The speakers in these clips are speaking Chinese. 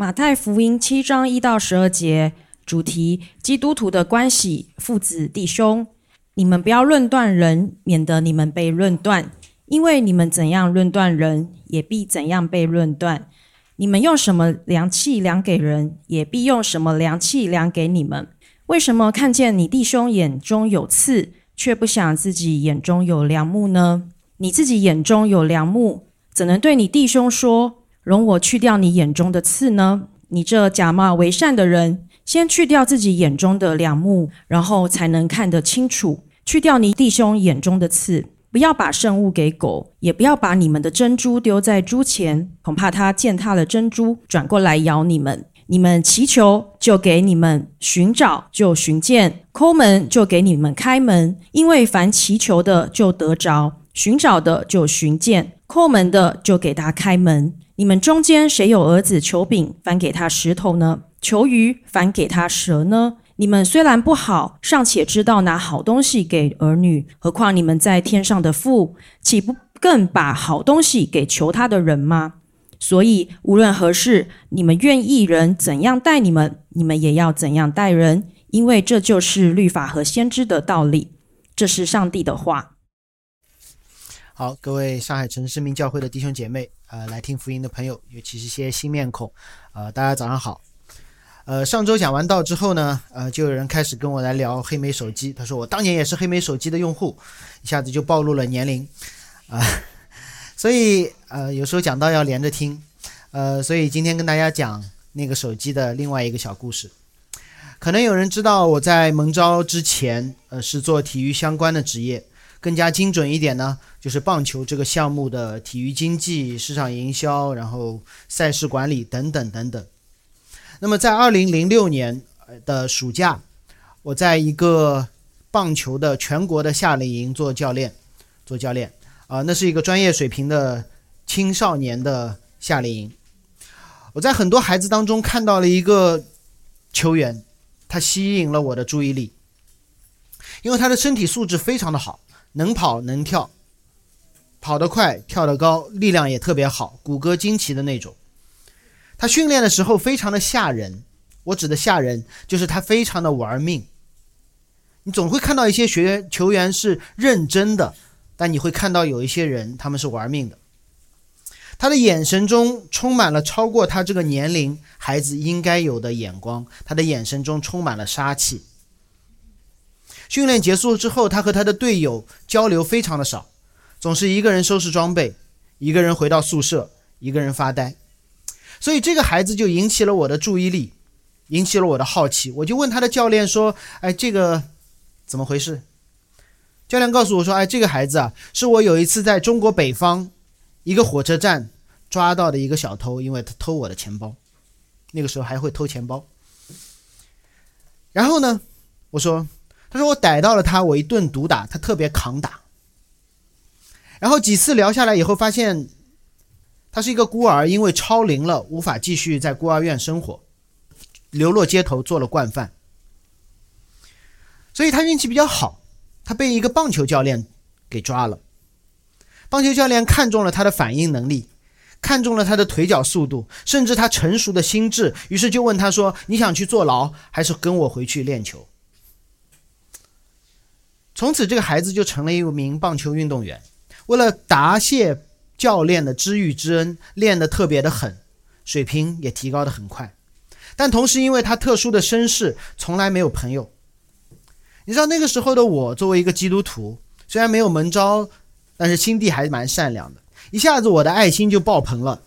马太福音七章一到十二节，主题：基督徒的关系，父子弟兄。你们不要论断人，免得你们被论断。因为你们怎样论断人，也必怎样被论断。你们用什么量器量给人，也必用什么量器量给你们。为什么看见你弟兄眼中有刺，却不想自己眼中有梁木呢？你自己眼中有梁木，怎能对你弟兄说：“容我去掉你眼中的刺呢？”你这假冒为善的人，先去掉自己眼中的梁木，然后才能看得清楚，去掉你弟兄眼中的刺。不要把圣物给狗，也不要把你们的珍珠丢在猪前，恐怕它践踏了珍珠，转过来咬你们。你们祈求，就给你们；寻找，就寻见；抠门，就给你们开门。因为凡祈求的，就得着；寻找的，就寻见；抠门的，就给他开门。你们中间谁有儿子求饼，反给他石头呢？求鱼，反给他蛇呢？你们虽然不好，尚且知道拿好东西给儿女，何况你们在天上的父，岂不更把好东西给求他的人吗？所以无论何事，你们愿意人怎样待你们，你们也要怎样待人，因为这就是律法和先知的道理。这是上帝的话。好，各位上海城市民教会的弟兄姐妹，呃，来听福音的朋友，尤其是些新面孔，呃，大家早上好。呃，上周讲完道之后呢，呃，就有人开始跟我来聊黑莓手机。他说我当年也是黑莓手机的用户，一下子就暴露了年龄啊。所以呃，有时候讲到要连着听，呃，所以今天跟大家讲那个手机的另外一个小故事。可能有人知道我在蒙招之前，呃，是做体育相关的职业，更加精准一点呢，就是棒球这个项目的体育经济、市场营销，然后赛事管理等等等等。那么，在二零零六年的暑假，我在一个棒球的全国的夏令营做教练，做教练啊，那是一个专业水平的青少年的夏令营。我在很多孩子当中看到了一个球员，他吸引了我的注意力，因为他的身体素质非常的好，能跑能跳，跑得快，跳得高，力量也特别好，骨骼惊奇的那种。他训练的时候非常的吓人，我指的吓人就是他非常的玩命。你总会看到一些学员球员是认真的，但你会看到有一些人他们是玩命的。他的眼神中充满了超过他这个年龄孩子应该有的眼光，他的眼神中充满了杀气。训练结束之后，他和他的队友交流非常的少，总是一个人收拾装备，一个人回到宿舍，一个人发呆。所以这个孩子就引起了我的注意力，引起了我的好奇。我就问他的教练说：“哎，这个怎么回事？”教练告诉我说：“哎，这个孩子啊，是我有一次在中国北方一个火车站抓到的一个小偷，因为他偷我的钱包，那个时候还会偷钱包。然后呢，我说，他说我逮到了他，我一顿毒打，他特别抗打。然后几次聊下来以后，发现。”他是一个孤儿，因为超龄了，无法继续在孤儿院生活，流落街头做了惯犯。所以他运气比较好，他被一个棒球教练给抓了。棒球教练看中了他的反应能力，看中了他的腿脚速度，甚至他成熟的心智，于是就问他说：“你想去坐牢，还是跟我回去练球？”从此，这个孩子就成了一名棒球运动员。为了答谢。教练的知遇之恩，练得特别的狠，水平也提高的很快。但同时，因为他特殊的身世，从来没有朋友。你知道那个时候的我，作为一个基督徒，虽然没有门招，但是心地还蛮善良的。一下子我的爱心就爆棚了。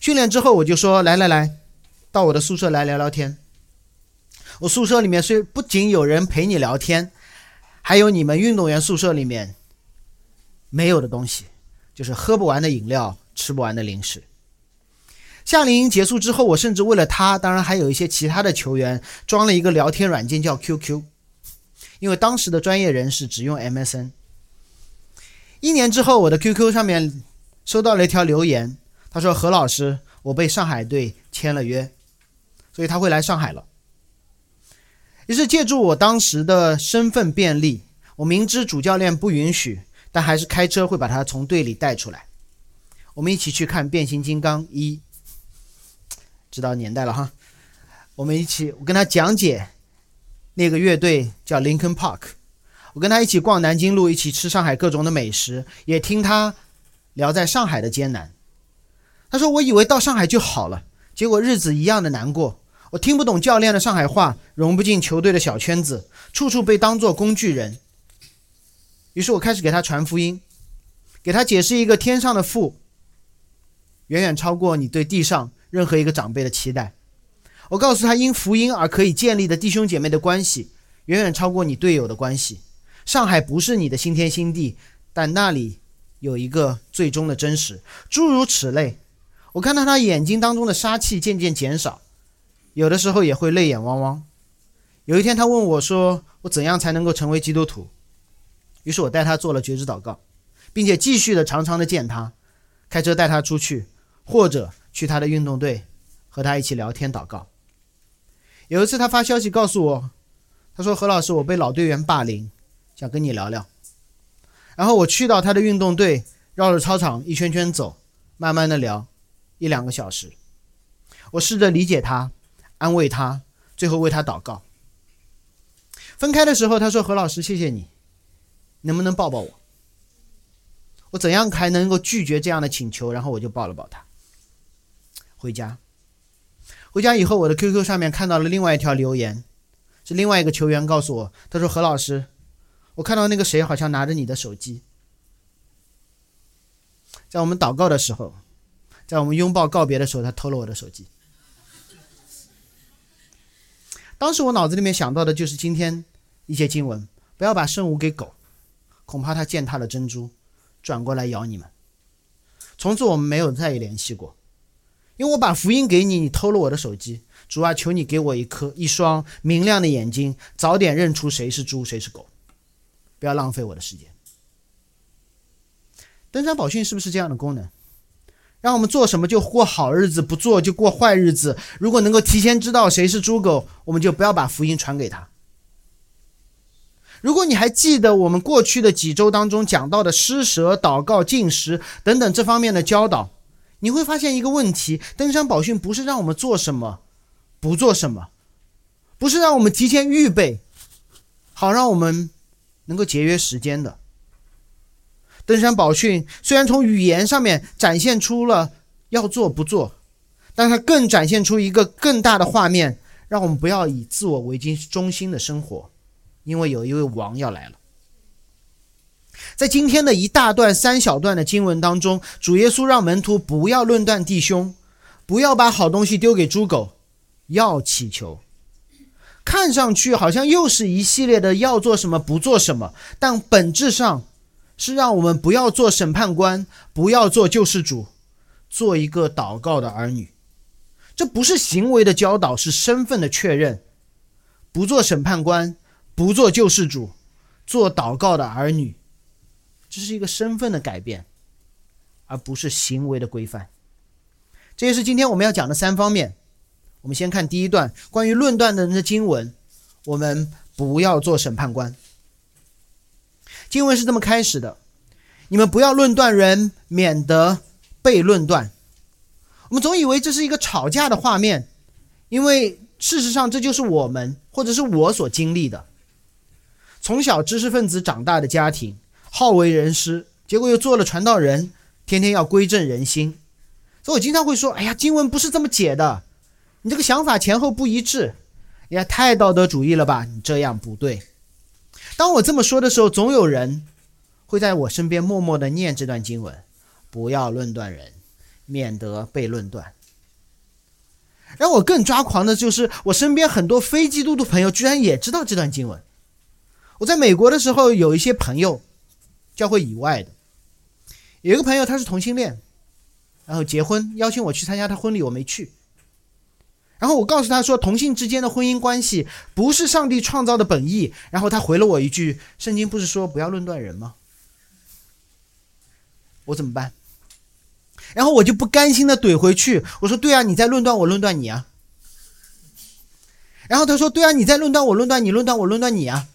训练之后，我就说：“来来来，到我的宿舍来聊聊天。”我宿舍里面虽不仅有人陪你聊天，还有你们运动员宿舍里面没有的东西。就是喝不完的饮料，吃不完的零食。夏令营结束之后，我甚至为了他，当然还有一些其他的球员，装了一个聊天软件叫 QQ，因为当时的专业人士只用 MSN。一年之后，我的 QQ 上面收到了一条留言，他说：“何老师，我被上海队签了约，所以他会来上海了。”于是借助我当时的身份便利，我明知主教练不允许。但还是开车会把他从队里带出来，我们一起去看《变形金刚一》。知道年代了哈。我们一起，我跟他讲解那个乐队叫 Lincoln Park。我跟他一起逛南京路，一起吃上海各种的美食，也听他聊在上海的艰难。他说：“我以为到上海就好了，结果日子一样的难过。我听不懂教练的上海话，融不进球队的小圈子，处处被当作工具人。”于是我开始给他传福音，给他解释一个天上的父，远远超过你对地上任何一个长辈的期待。我告诉他，因福音而可以建立的弟兄姐妹的关系，远远超过你队友的关系。上海不是你的新天新地，但那里有一个最终的真实。诸如此类，我看到他眼睛当中的杀气渐渐减少，有的时候也会泪眼汪汪。有一天，他问我说：“我怎样才能够成为基督徒？”于是我带他做了绝知祷告，并且继续的常常的见他，开车带他出去，或者去他的运动队，和他一起聊天祷告。有一次，他发消息告诉我，他说：“何老师，我被老队员霸凌。”想跟你聊聊，然后我去到他的运动队，绕着操场一圈圈走，慢慢的聊，一两个小时。我试着理解他，安慰他，最后为他祷告。分开的时候，他说：“何老师，谢谢你，能不能抱抱我？”我怎样才能够拒绝这样的请求？然后我就抱了抱他。回家，回家以后，我的 QQ 上面看到了另外一条留言，是另外一个球员告诉我，他说：“何老师。”我看到那个谁好像拿着你的手机，在我们祷告的时候，在我们拥抱告别的时候，他偷了我的手机。当时我脑子里面想到的就是今天一些经文：不要把圣物给狗，恐怕它践踏了珍珠，转过来咬你们。从此我们没有再联系过，因为我把福音给你，你偷了我的手机。主啊，求你给我一颗一双明亮的眼睛，早点认出谁是猪，谁是狗。不要浪费我的时间。登山宝训是不是这样的功能？让我们做什么就过好日子，不做就过坏日子。如果能够提前知道谁是猪狗，我们就不要把福音传给他。如果你还记得我们过去的几周当中讲到的施舍、祷告、进食等等这方面的教导，你会发现一个问题：登山宝训不是让我们做什么，不做什么，不是让我们提前预备，好让我们。能够节约时间的登山宝训，虽然从语言上面展现出了要做不做，但它更展现出一个更大的画面，让我们不要以自我为中心的生活，因为有一位王要来了。在今天的一大段三小段的经文当中，主耶稣让门徒不要论断弟兄，不要把好东西丢给猪狗，要祈求。看上去好像又是一系列的要做什么不做什么，但本质上是让我们不要做审判官，不要做救世主，做一个祷告的儿女。这不是行为的教导，是身份的确认。不做审判官，不做救世主，做祷告的儿女，这是一个身份的改变，而不是行为的规范。这也是今天我们要讲的三方面。我们先看第一段关于论断的那经文，我们不要做审判官。经文是这么开始的：你们不要论断人，免得被论断。我们总以为这是一个吵架的画面，因为事实上这就是我们或者是我所经历的。从小知识分子长大的家庭，好为人师，结果又做了传道人，天天要归正人心，所以我经常会说：“哎呀，经文不是这么解的。”你这个想法前后不一致，也太道德主义了吧？你这样不对。当我这么说的时候，总有人会在我身边默默的念这段经文：不要论断人，免得被论断。让我更抓狂的就是，我身边很多非基督徒朋友居然也知道这段经文。我在美国的时候，有一些朋友，教会以外的，有一个朋友他是同性恋，然后结婚邀请我去参加他婚礼，我没去。然后我告诉他说，同性之间的婚姻关系不是上帝创造的本意。然后他回了我一句：“圣经不是说不要论断人吗？”我怎么办？然后我就不甘心的怼回去，我说：“对啊，你在论断我，论断你啊。”然后他说：“对啊，你在论断我，论断你，论断我，论断你啊。”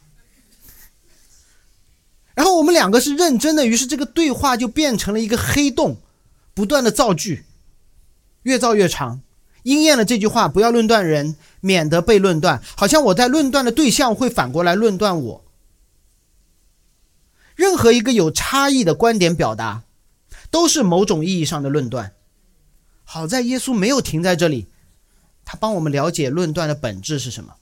然后我们两个是认真的，于是这个对话就变成了一个黑洞，不断的造句，越造越长。应验了这句话：不要论断人，免得被论断。好像我在论断的对象会反过来论断我。任何一个有差异的观点表达，都是某种意义上的论断。好在耶稣没有停在这里，他帮我们了解论断的本质是什么。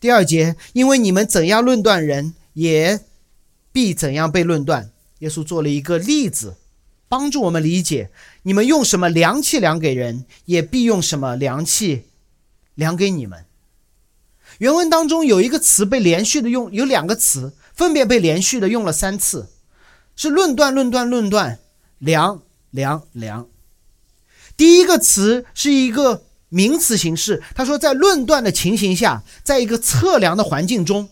第二节，因为你们怎样论断人，也必怎样被论断。耶稣做了一个例子，帮助我们理解：你们用什么量器量给人，也必用什么量器量给你们。原文当中有一个词被连续的用，有两个词分别被连续的用了三次，是论断、论断、论断，量、量、量。第一个词是一个名词形式，他说在论断的情形下，在一个测量的环境中。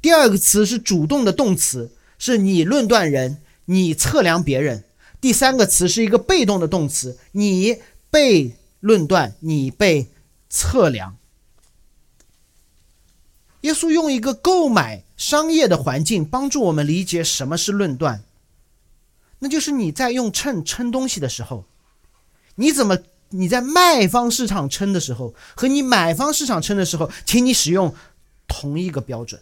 第二个词是主动的动词，是你论断人，你测量别人。第三个词是一个被动的动词，你被论断，你被测量。耶稣用一个购买商业的环境帮助我们理解什么是论断，那就是你在用秤称东西的时候。你怎么？你在卖方市场称的时候，和你买方市场称的时候，请你使用同一个标准。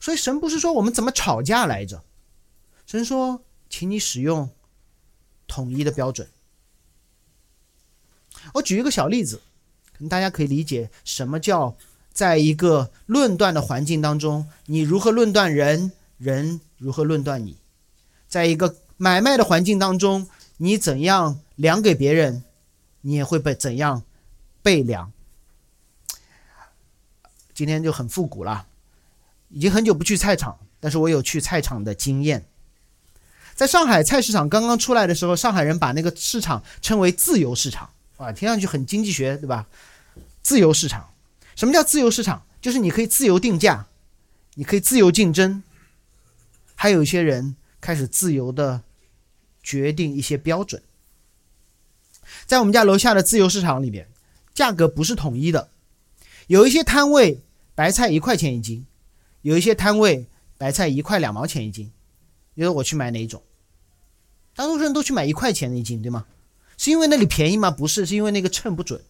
所以神不是说我们怎么吵架来着，神说，请你使用统一的标准。我举一个小例子，可能大家可以理解什么叫在一个论断的环境当中，你如何论断人，人如何论断你，在一个买卖的环境当中。你怎样量给别人，你也会被怎样被量。今天就很复古了，已经很久不去菜场，但是我有去菜场的经验。在上海菜市场刚刚出来的时候，上海人把那个市场称为自由市场，啊，听上去很经济学，对吧？自由市场，什么叫自由市场？就是你可以自由定价，你可以自由竞争，还有一些人开始自由的。决定一些标准，在我们家楼下的自由市场里边，价格不是统一的，有一些摊位白菜一块钱一斤，有一些摊位白菜一块两毛钱一斤。你说我去买哪一种？大多数人都去买一块钱的一斤，对吗？是因为那里便宜吗？不是，是因为那个秤不准，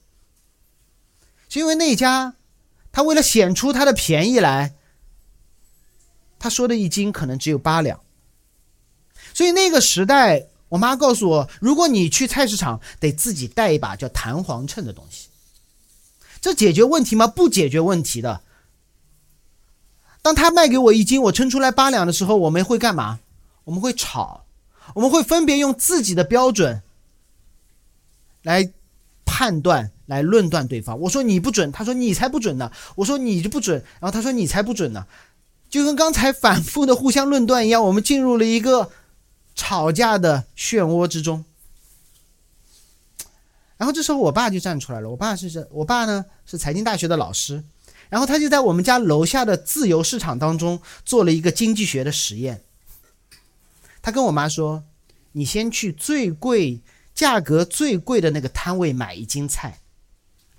是因为那家他为了显出他的便宜来，他说的一斤可能只有八两。所以那个时代，我妈告诉我，如果你去菜市场，得自己带一把叫弹簧秤的东西。这解决问题吗？不解决问题的。当他卖给我一斤，我称出来八两的时候，我们会干嘛？我们会吵，我们会分别用自己的标准来判断、来论断对方。我说你不准，他说你才不准呢。我说你就不准，然后他说你才不准呢。就跟刚才反复的互相论断一样，我们进入了一个。吵架的漩涡之中，然后这时候我爸就站出来了。我爸是这我爸呢是财经大学的老师，然后他就在我们家楼下的自由市场当中做了一个经济学的实验。他跟我妈说：“你先去最贵、价格最贵的那个摊位买一斤菜，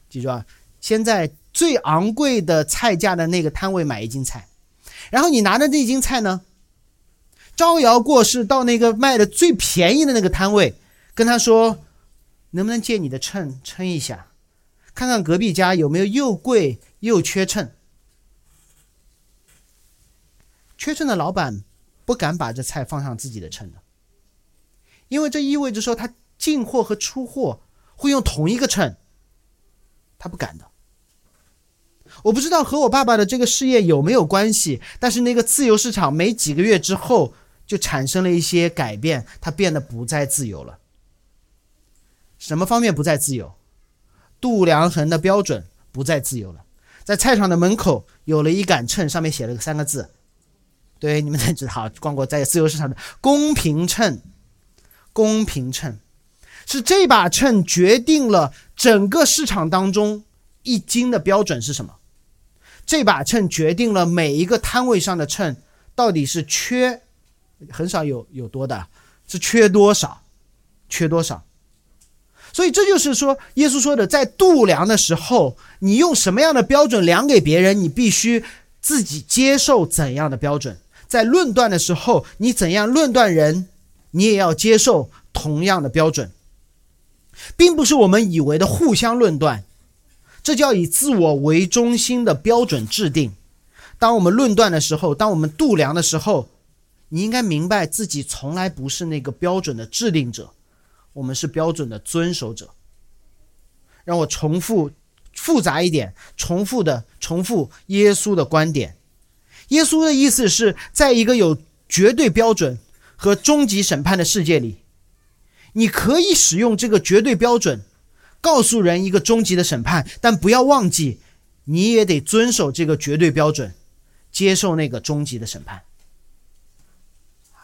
记住啊，先在最昂贵的菜价的那个摊位买一斤菜，然后你拿着那斤菜呢。”招摇过市，到那个卖的最便宜的那个摊位，跟他说：“能不能借你的秤称一下，看看隔壁家有没有又贵又缺秤。”缺秤的老板不敢把这菜放上自己的秤的，因为这意味着说他进货和出货会用同一个秤，他不敢的。我不知道和我爸爸的这个事业有没有关系，但是那个自由市场没几个月之后。就产生了一些改变，它变得不再自由了。什么方面不再自由？度量衡的标准不再自由了。在菜场的门口有了一杆秤，上面写了个三个字。对，你们才知道，逛过在自由市场的公平秤。公平秤是这把秤决定了整个市场当中一斤的标准是什么？这把秤决定了每一个摊位上的秤到底是缺。很少有有多的，是缺多少，缺多少。所以这就是说，耶稣说的，在度量的时候，你用什么样的标准量给别人，你必须自己接受怎样的标准。在论断的时候，你怎样论断人，你也要接受同样的标准。并不是我们以为的互相论断，这叫以自我为中心的标准制定。当我们论断的时候，当我们度量的时候，你应该明白自己从来不是那个标准的制定者，我们是标准的遵守者。让我重复复杂一点，重复的重复耶稣的观点。耶稣的意思是在一个有绝对标准和终极审判的世界里，你可以使用这个绝对标准，告诉人一个终极的审判，但不要忘记，你也得遵守这个绝对标准，接受那个终极的审判。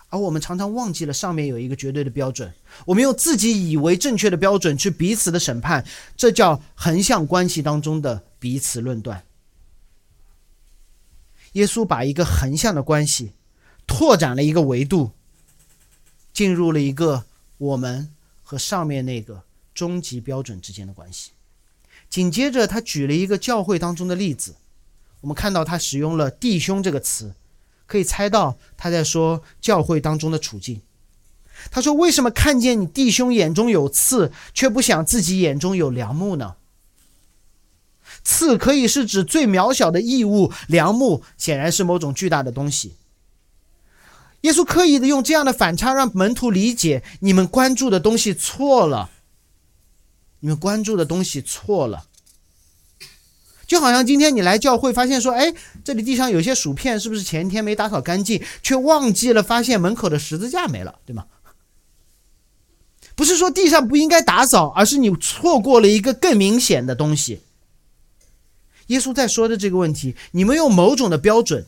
而我们常常忘记了上面有一个绝对的标准，我们用自己以为正确的标准去彼此的审判，这叫横向关系当中的彼此论断。耶稣把一个横向的关系拓展了一个维度，进入了一个我们和上面那个终极标准之间的关系。紧接着，他举了一个教会当中的例子，我们看到他使用了“弟兄”这个词。可以猜到他在说教会当中的处境。他说：“为什么看见你弟兄眼中有刺，却不想自己眼中有良木呢？”刺可以是指最渺小的异物，良木显然是某种巨大的东西。耶稣刻意的用这样的反差，让门徒理解：你们关注的东西错了，你们关注的东西错了。就好像今天你来教会，发现说，哎，这里地上有些薯片，是不是前天没打扫干净？却忘记了发现门口的十字架没了，对吗？不是说地上不应该打扫，而是你错过了一个更明显的东西。耶稣在说的这个问题，你们用某种的标准，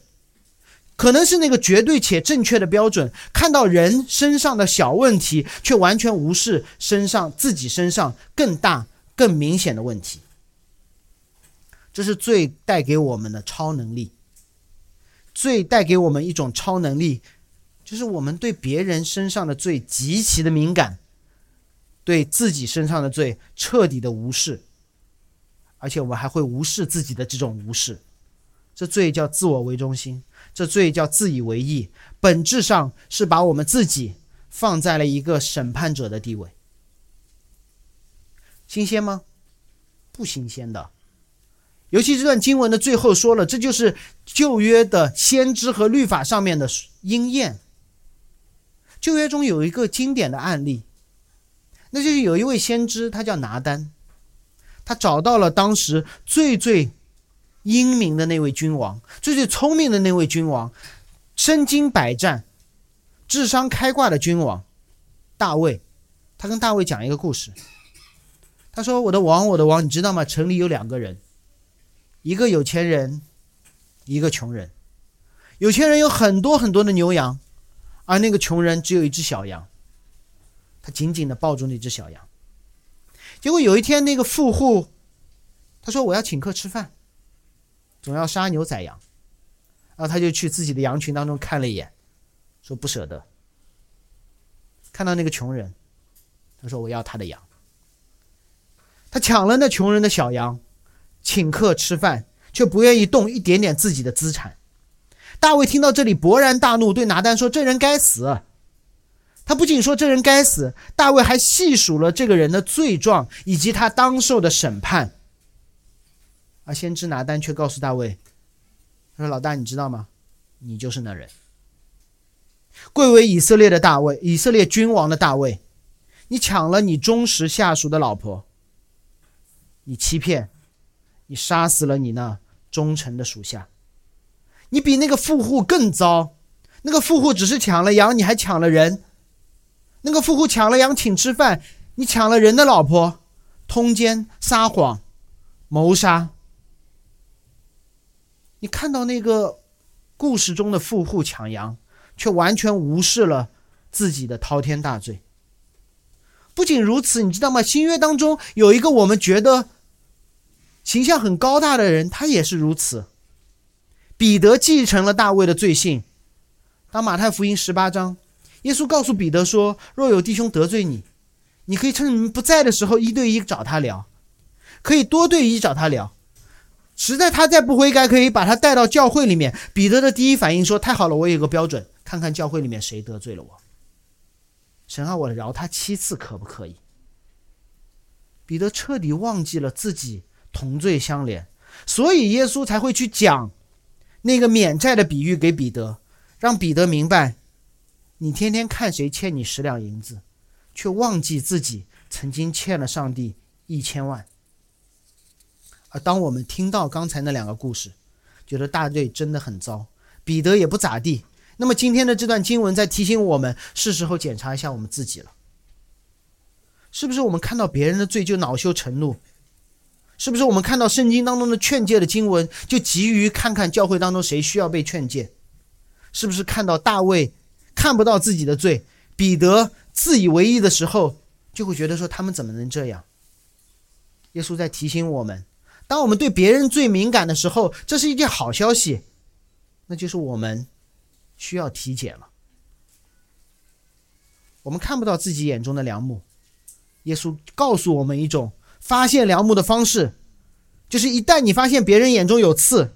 可能是那个绝对且正确的标准，看到人身上的小问题，却完全无视身上自己身上更大、更明显的问题。这是罪带给我们的超能力。罪带给我们一种超能力，就是我们对别人身上的罪极其的敏感，对自己身上的罪彻底的无视，而且我们还会无视自己的这种无视。这罪叫自我为中心，这罪叫自以为意，本质上是把我们自己放在了一个审判者的地位。新鲜吗？不新鲜的。尤其这段经文的最后说了，这就是旧约的先知和律法上面的应验。旧约中有一个经典的案例，那就是有一位先知，他叫拿丹，他找到了当时最最英明的那位君王，最最聪明的那位君王，身经百战、智商开挂的君王大卫。他跟大卫讲一个故事，他说：“我的王，我的王，你知道吗？城里有两个人。”一个有钱人，一个穷人。有钱人有很多很多的牛羊，而那个穷人只有一只小羊。他紧紧的抱住那只小羊。结果有一天，那个富户他说：“我要请客吃饭，总要杀牛宰羊。”然后他就去自己的羊群当中看了一眼，说：“不舍得。”看到那个穷人，他说：“我要他的羊。”他抢了那穷人的小羊。请客吃饭，却不愿意动一点点自己的资产。大卫听到这里，勃然大怒，对拿丹说：“这人该死！”他不仅说这人该死，大卫还细数了这个人的罪状以及他当受的审判。而先知拿丹却告诉大卫：“他说，老大，你知道吗？你就是那人，贵为以色列的大卫，以色列君王的大卫，你抢了你忠实下属的老婆，你欺骗。”你杀死了你那忠诚的属下，你比那个富户更糟。那个富户只是抢了羊，你还抢了人。那个富户抢了羊请吃饭，你抢了人的老婆，通奸、撒谎、谋杀。你看到那个故事中的富户抢羊，却完全无视了自己的滔天大罪。不仅如此，你知道吗？新约当中有一个我们觉得。形象很高大的人，他也是如此。彼得继承了大卫的罪性。当马太福音十八章，耶稣告诉彼得说：“若有弟兄得罪你，你可以趁你们不在的时候一对一找他聊，可以多对一找他聊。实在他再不悔改，可以把他带到教会里面。”彼得的第一反应说：“太好了，我有个标准，看看教会里面谁得罪了我。神啊，我饶他七次可不可以？”彼得彻底忘记了自己同罪相连，所以耶稣才会去讲那个免债的比喻给彼得，让彼得明白，你天天看谁欠你十两银子，却忘记自己曾经欠了上帝一千万。而当我们听到刚才那两个故事，觉得大队真的很糟，彼得也不咋地。那么今天的这段经文在提醒我们，是时候检查一下我们自己了。是不是我们看到别人的罪就恼羞成怒？是不是我们看到圣经当中的劝诫的经文就急于看看教会当中谁需要被劝诫？是不是看到大卫看不到自己的罪，彼得自以为意的时候，就会觉得说他们怎么能这样？耶稣在提醒我们。当我们对别人最敏感的时候，这是一件好消息，那就是我们需要体检了。我们看不到自己眼中的良木，耶稣告诉我们一种发现良木的方式，就是一旦你发现别人眼中有刺，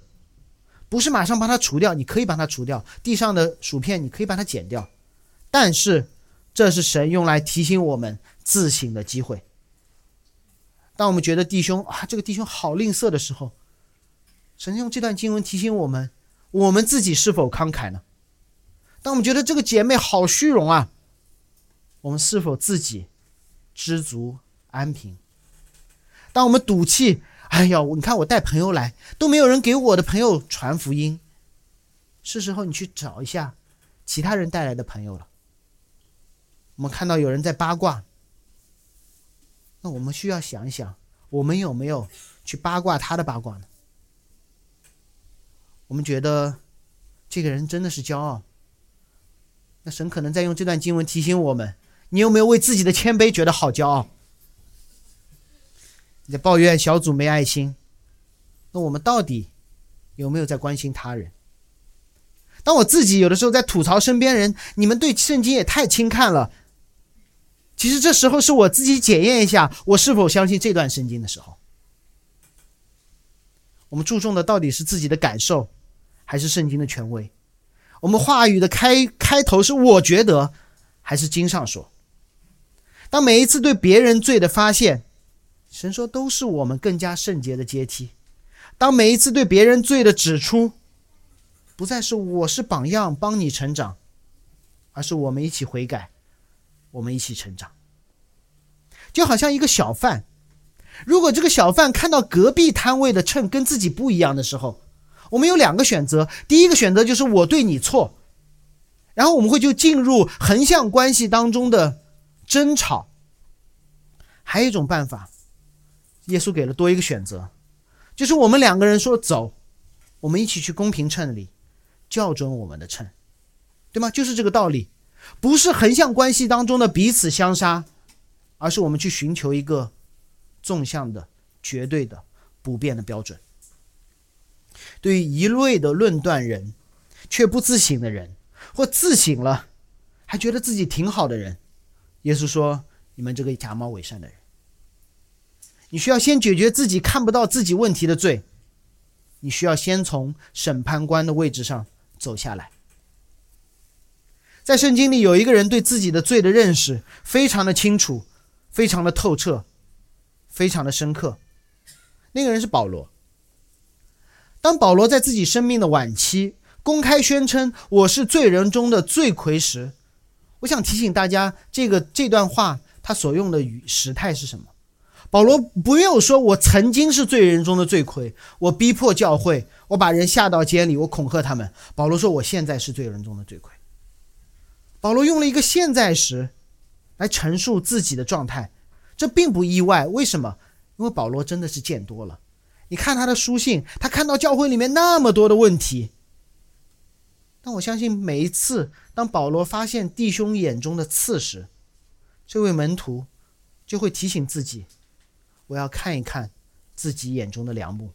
不是马上把它除掉，你可以把它除掉，地上的薯片你可以把它剪掉，但是这是神用来提醒我们自省的机会。当我们觉得弟兄啊，这个弟兄好吝啬的时候，神用这段经文提醒我们：我们自己是否慷慨呢？当我们觉得这个姐妹好虚荣啊，我们是否自己知足安平？当我们赌气，哎呀，你看我带朋友来，都没有人给我的朋友传福音，是时候你去找一下其他人带来的朋友了。我们看到有人在八卦。那我们需要想一想，我们有没有去八卦他的八卦呢？我们觉得这个人真的是骄傲。那神可能在用这段经文提醒我们：你有没有为自己的谦卑觉得好骄傲？你在抱怨小组没爱心，那我们到底有没有在关心他人？当我自己有的时候在吐槽身边人，你们对圣经也太轻看了。其实这时候是我自己检验一下我是否相信这段圣经的时候。我们注重的到底是自己的感受，还是圣经的权威？我们话语的开开头是我觉得，还是经上说？当每一次对别人罪的发现，神说都是我们更加圣洁的阶梯。当每一次对别人罪的指出，不再是我是榜样帮你成长，而是我们一起悔改。我们一起成长，就好像一个小贩，如果这个小贩看到隔壁摊位的秤跟自己不一样的时候，我们有两个选择。第一个选择就是我对你错，然后我们会就进入横向关系当中的争吵。还有一种办法，耶稣给了多一个选择，就是我们两个人说走，我们一起去公平秤里校准我们的秤，对吗？就是这个道理。不是横向关系当中的彼此相杀，而是我们去寻求一个纵向的、绝对的、不变的标准。对于一味的论断人，却不自省的人，或自省了还觉得自己挺好的人，耶稣说：“你们这个假冒伪善的人，你需要先解决自己看不到自己问题的罪，你需要先从审判官的位置上走下来。”在圣经里有一个人对自己的罪的认识非常的清楚，非常的透彻，非常的深刻。那个人是保罗。当保罗在自己生命的晚期公开宣称“我是罪人中的罪魁”时，我想提醒大家，这个这段话他所用的语时态是什么？保罗不用说“我曾经是罪人中的罪魁，我逼迫教会，我把人下到监里，我恐吓他们”。保罗说：“我现在是罪人中的罪魁。”保罗用了一个现在时来陈述自己的状态，这并不意外。为什么？因为保罗真的是见多了。你看他的书信，他看到教会里面那么多的问题。但我相信，每一次当保罗发现弟兄眼中的刺时，这位门徒就会提醒自己：我要看一看自己眼中的良木。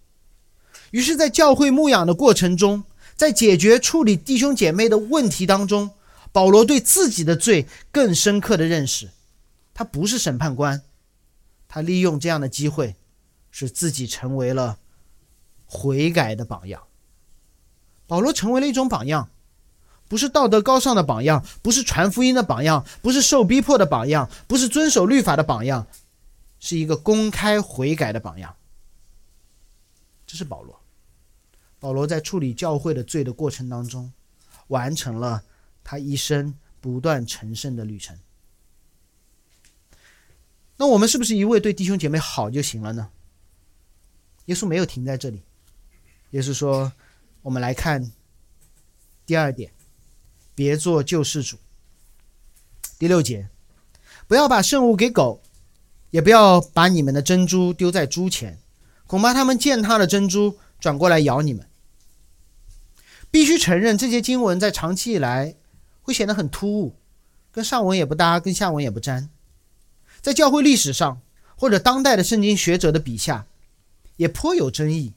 于是，在教会牧养的过程中，在解决处理弟兄姐妹的问题当中。保罗对自己的罪更深刻的认识，他不是审判官，他利用这样的机会，使自己成为了悔改的榜样。保罗成为了一种榜样，不是道德高尚的榜样，不是传福音的榜样，不是受逼迫的榜样，不是遵守律法的榜样，是一个公开悔改的榜样。这是保罗。保罗在处理教会的罪的过程当中，完成了他一生不断成圣的旅程。那我们是不是一味对弟兄姐妹好就行了呢？耶稣没有停在这里，耶稣说：“我们来看第二点，别做救世主。”第六节，不要把圣物给狗，也不要把你们的珍珠丢在猪前，恐怕他们践踏了珍珠，转过来咬你们。必须承认，这些经文在长期以来会显得很突兀，跟上文也不搭，跟下文也不沾。在教会历史上，或者当代的圣经学者的笔下，也颇有争议。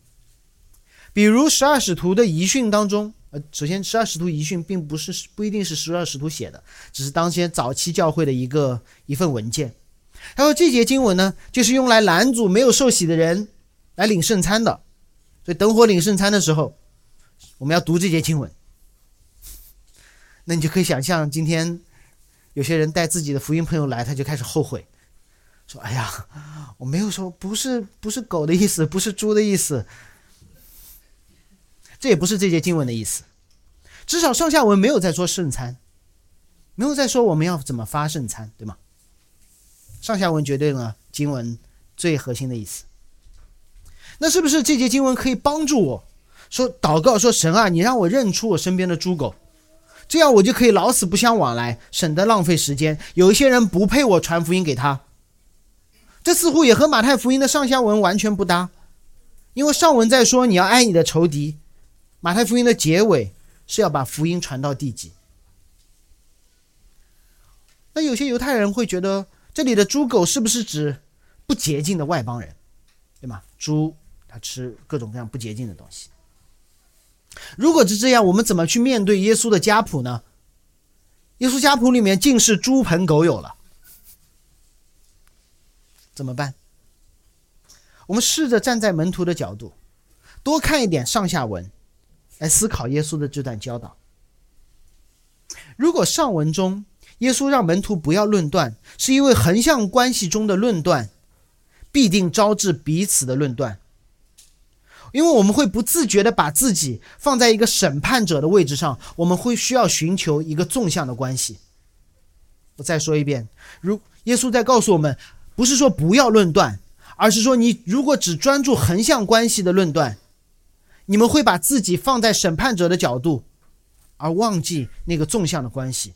比如十二使徒的遗训当中，呃，首先十二使徒遗训并不是不一定是十二使徒写的，只是当先早期教会的一个一份文件。他说这节经文呢，就是用来拦阻没有受洗的人来领圣餐的。所以等会领圣餐的时候。我们要读这节经文，那你就可以想象，今天有些人带自己的福音朋友来，他就开始后悔，说：“哎呀，我没有说不是不是狗的意思，不是猪的意思，这也不是这节经文的意思。至少上下文没有在说圣餐，没有在说我们要怎么发圣餐，对吗？上下文决定了经文最核心的意思。那是不是这节经文可以帮助我？”说祷告说神啊，你让我认出我身边的猪狗，这样我就可以老死不相往来，省得浪费时间。有一些人不配我传福音给他，这似乎也和马太福音的上下文完全不搭，因为上文在说你要爱你的仇敌，马太福音的结尾是要把福音传到地极。那有些犹太人会觉得这里的猪狗是不是指不洁净的外邦人，对吗？猪它吃各种各样不洁净的东西。如果是这样，我们怎么去面对耶稣的家谱呢？耶稣家谱里面尽是猪朋狗友了，怎么办？我们试着站在门徒的角度，多看一点上下文，来思考耶稣的这段教导。如果上文中耶稣让门徒不要论断，是因为横向关系中的论断必定招致彼此的论断。因为我们会不自觉地把自己放在一个审判者的位置上，我们会需要寻求一个纵向的关系。我再说一遍，如耶稣在告诉我们，不是说不要论断，而是说你如果只专注横向关系的论断，你们会把自己放在审判者的角度，而忘记那个纵向的关系。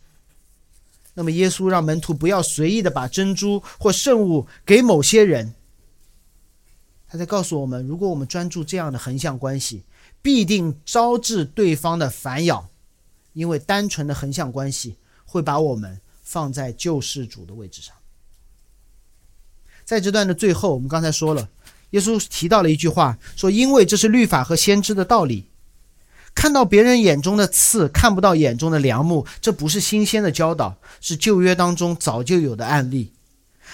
那么耶稣让门徒不要随意的把珍珠或圣物给某些人。他在告诉我们，如果我们专注这样的横向关系，必定招致对方的反咬，因为单纯的横向关系会把我们放在救世主的位置上。在这段的最后，我们刚才说了，耶稣提到了一句话，说：“因为这是律法和先知的道理，看到别人眼中的刺，看不到眼中的良木，这不是新鲜的教导，是旧约当中早就有的案例。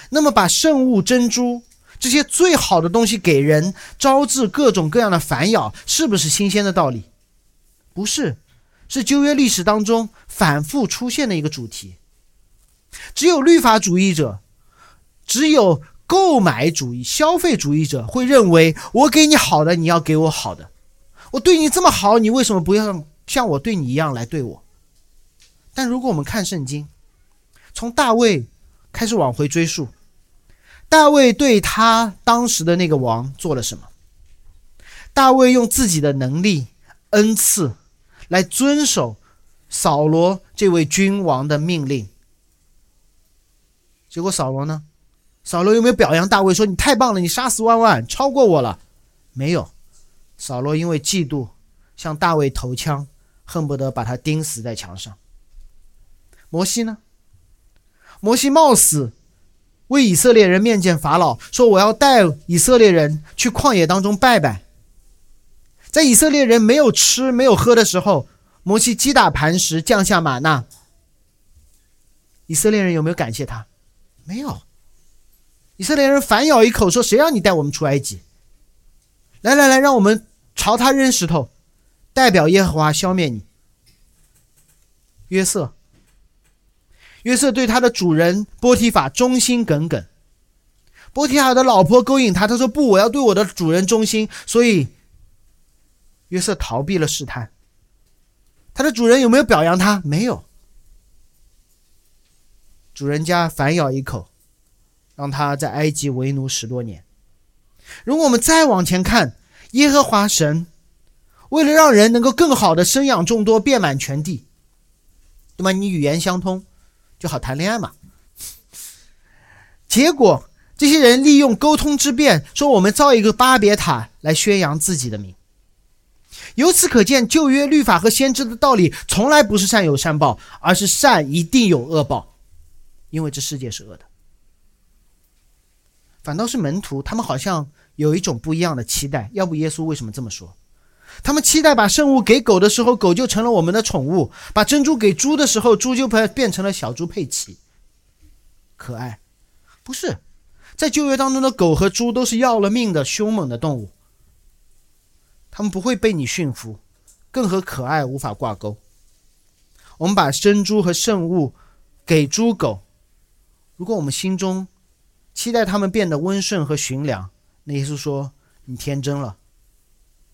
那么，把圣物珍珠。”这些最好的东西给人招致各种各样的反咬，是不是新鲜的道理？不是，是旧约历史当中反复出现的一个主题。只有律法主义者，只有购买主义、消费主义者会认为，我给你好的，你要给我好的。我对你这么好，你为什么不要像我对你一样来对我？但如果我们看圣经，从大卫开始往回追溯。大卫对他当时的那个王做了什么？大卫用自己的能力、恩赐来遵守扫罗这位君王的命令。结果扫罗呢？扫罗有没有表扬大卫说：“你太棒了，你杀死万万，超过我了？”没有。扫罗因为嫉妒，向大卫投枪，恨不得把他钉死在墙上。摩西呢？摩西冒死。为以色列人面见法老，说：“我要带以色列人去旷野当中拜拜。”在以色列人没有吃、没有喝的时候，摩西击打磐石，降下玛纳。以色列人有没有感谢他？没有。以色列人反咬一口，说：“谁让你带我们出埃及？来来来，让我们朝他扔石头，代表耶和华消灭你。”约瑟。约瑟对他的主人波提法忠心耿耿。波提法的老婆勾引他，他说不，我要对我的主人忠心。所以约瑟逃避了试探。他的主人有没有表扬他？没有。主人家反咬一口，让他在埃及为奴十多年。如果我们再往前看，耶和华神为了让人能够更好的生养众多，遍满全地，对吧？你语言相通，就好谈恋爱嘛。结果这些人利用沟通之便，说我们造一个巴别塔来宣扬自己的名。由此可见，旧约律法和先知的道理从来不是善有善报，而是善一定有恶报，因为这世界是恶的。反倒是门徒，他们好像有一种不一样的期待。要不耶稣为什么这么说？他们期待把圣物给狗的时候，狗就成了我们的宠物；把珍珠给猪的时候，猪就变变成了小猪佩奇，可爱。不是，在旧约当中的狗和猪都是要了命的凶猛的动物，他们不会被你驯服，更和可爱无法挂钩。我们把珍珠和圣物给猪狗，如果我们心中。期待他们变得温顺和驯良，那耶稣说：“你天真了，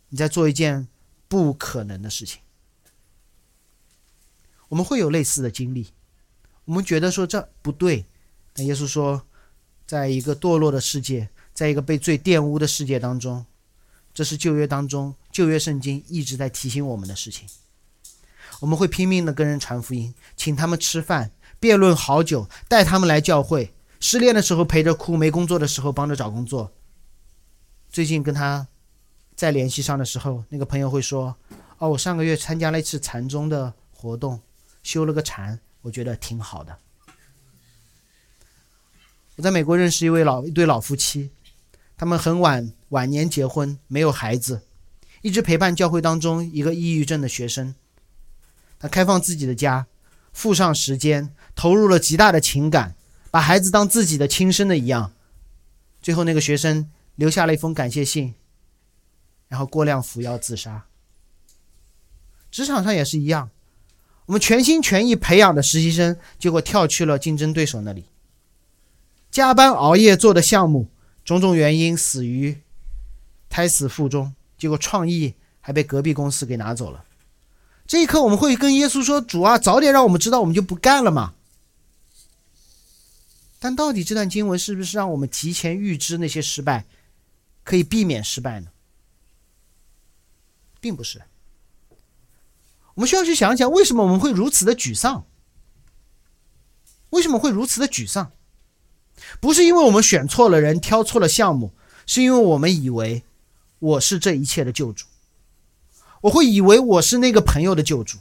你在做一件不可能的事情。”我们会有类似的经历，我们觉得说这不对，那耶稣说，在一个堕落的世界，在一个被罪玷污的世界当中，这是旧约当中旧约圣经一直在提醒我们的事情。我们会拼命的跟人传福音，请他们吃饭，辩论好久，带他们来教会。失恋的时候陪着哭，没工作的时候帮着找工作。最近跟他再联系上的时候，那个朋友会说：“哦，我上个月参加了一次禅宗的活动，修了个禅，我觉得挺好的。”我在美国认识一位老一对老夫妻，他们很晚晚年结婚，没有孩子，一直陪伴教会当中一个抑郁症的学生。他开放自己的家，付上时间，投入了极大的情感。把孩子当自己的亲生的一样，最后那个学生留下了一封感谢信，然后过量服药自杀。职场上也是一样，我们全心全意培养的实习生，结果跳去了竞争对手那里，加班熬夜做的项目，种种原因死于胎死腹中，结果创意还被隔壁公司给拿走了。这一刻，我们会跟耶稣说：“主啊，早点让我们知道，我们就不干了嘛。”但到底这段经文是不是让我们提前预知那些失败，可以避免失败呢？并不是。我们需要去想想，为什么我们会如此的沮丧？为什么会如此的沮丧？不是因为我们选错了人、挑错了项目，是因为我们以为我是这一切的救主。我会以为我是那个朋友的救主，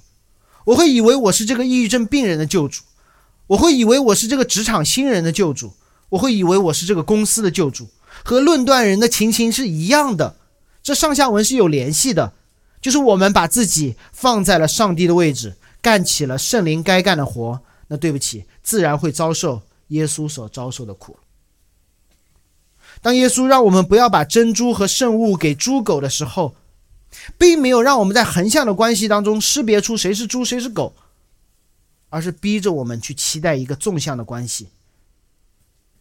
我会以为我是这个抑郁症病人的救主。我会以为我是这个职场新人的救主，我会以为我是这个公司的救主，和论断人的情形是一样的，这上下文是有联系的，就是我们把自己放在了上帝的位置，干起了圣灵该干的活，那对不起，自然会遭受耶稣所遭受的苦。当耶稣让我们不要把珍珠和圣物给猪狗的时候，并没有让我们在横向的关系当中识别出谁是猪谁是狗。而是逼着我们去期待一个纵向的关系。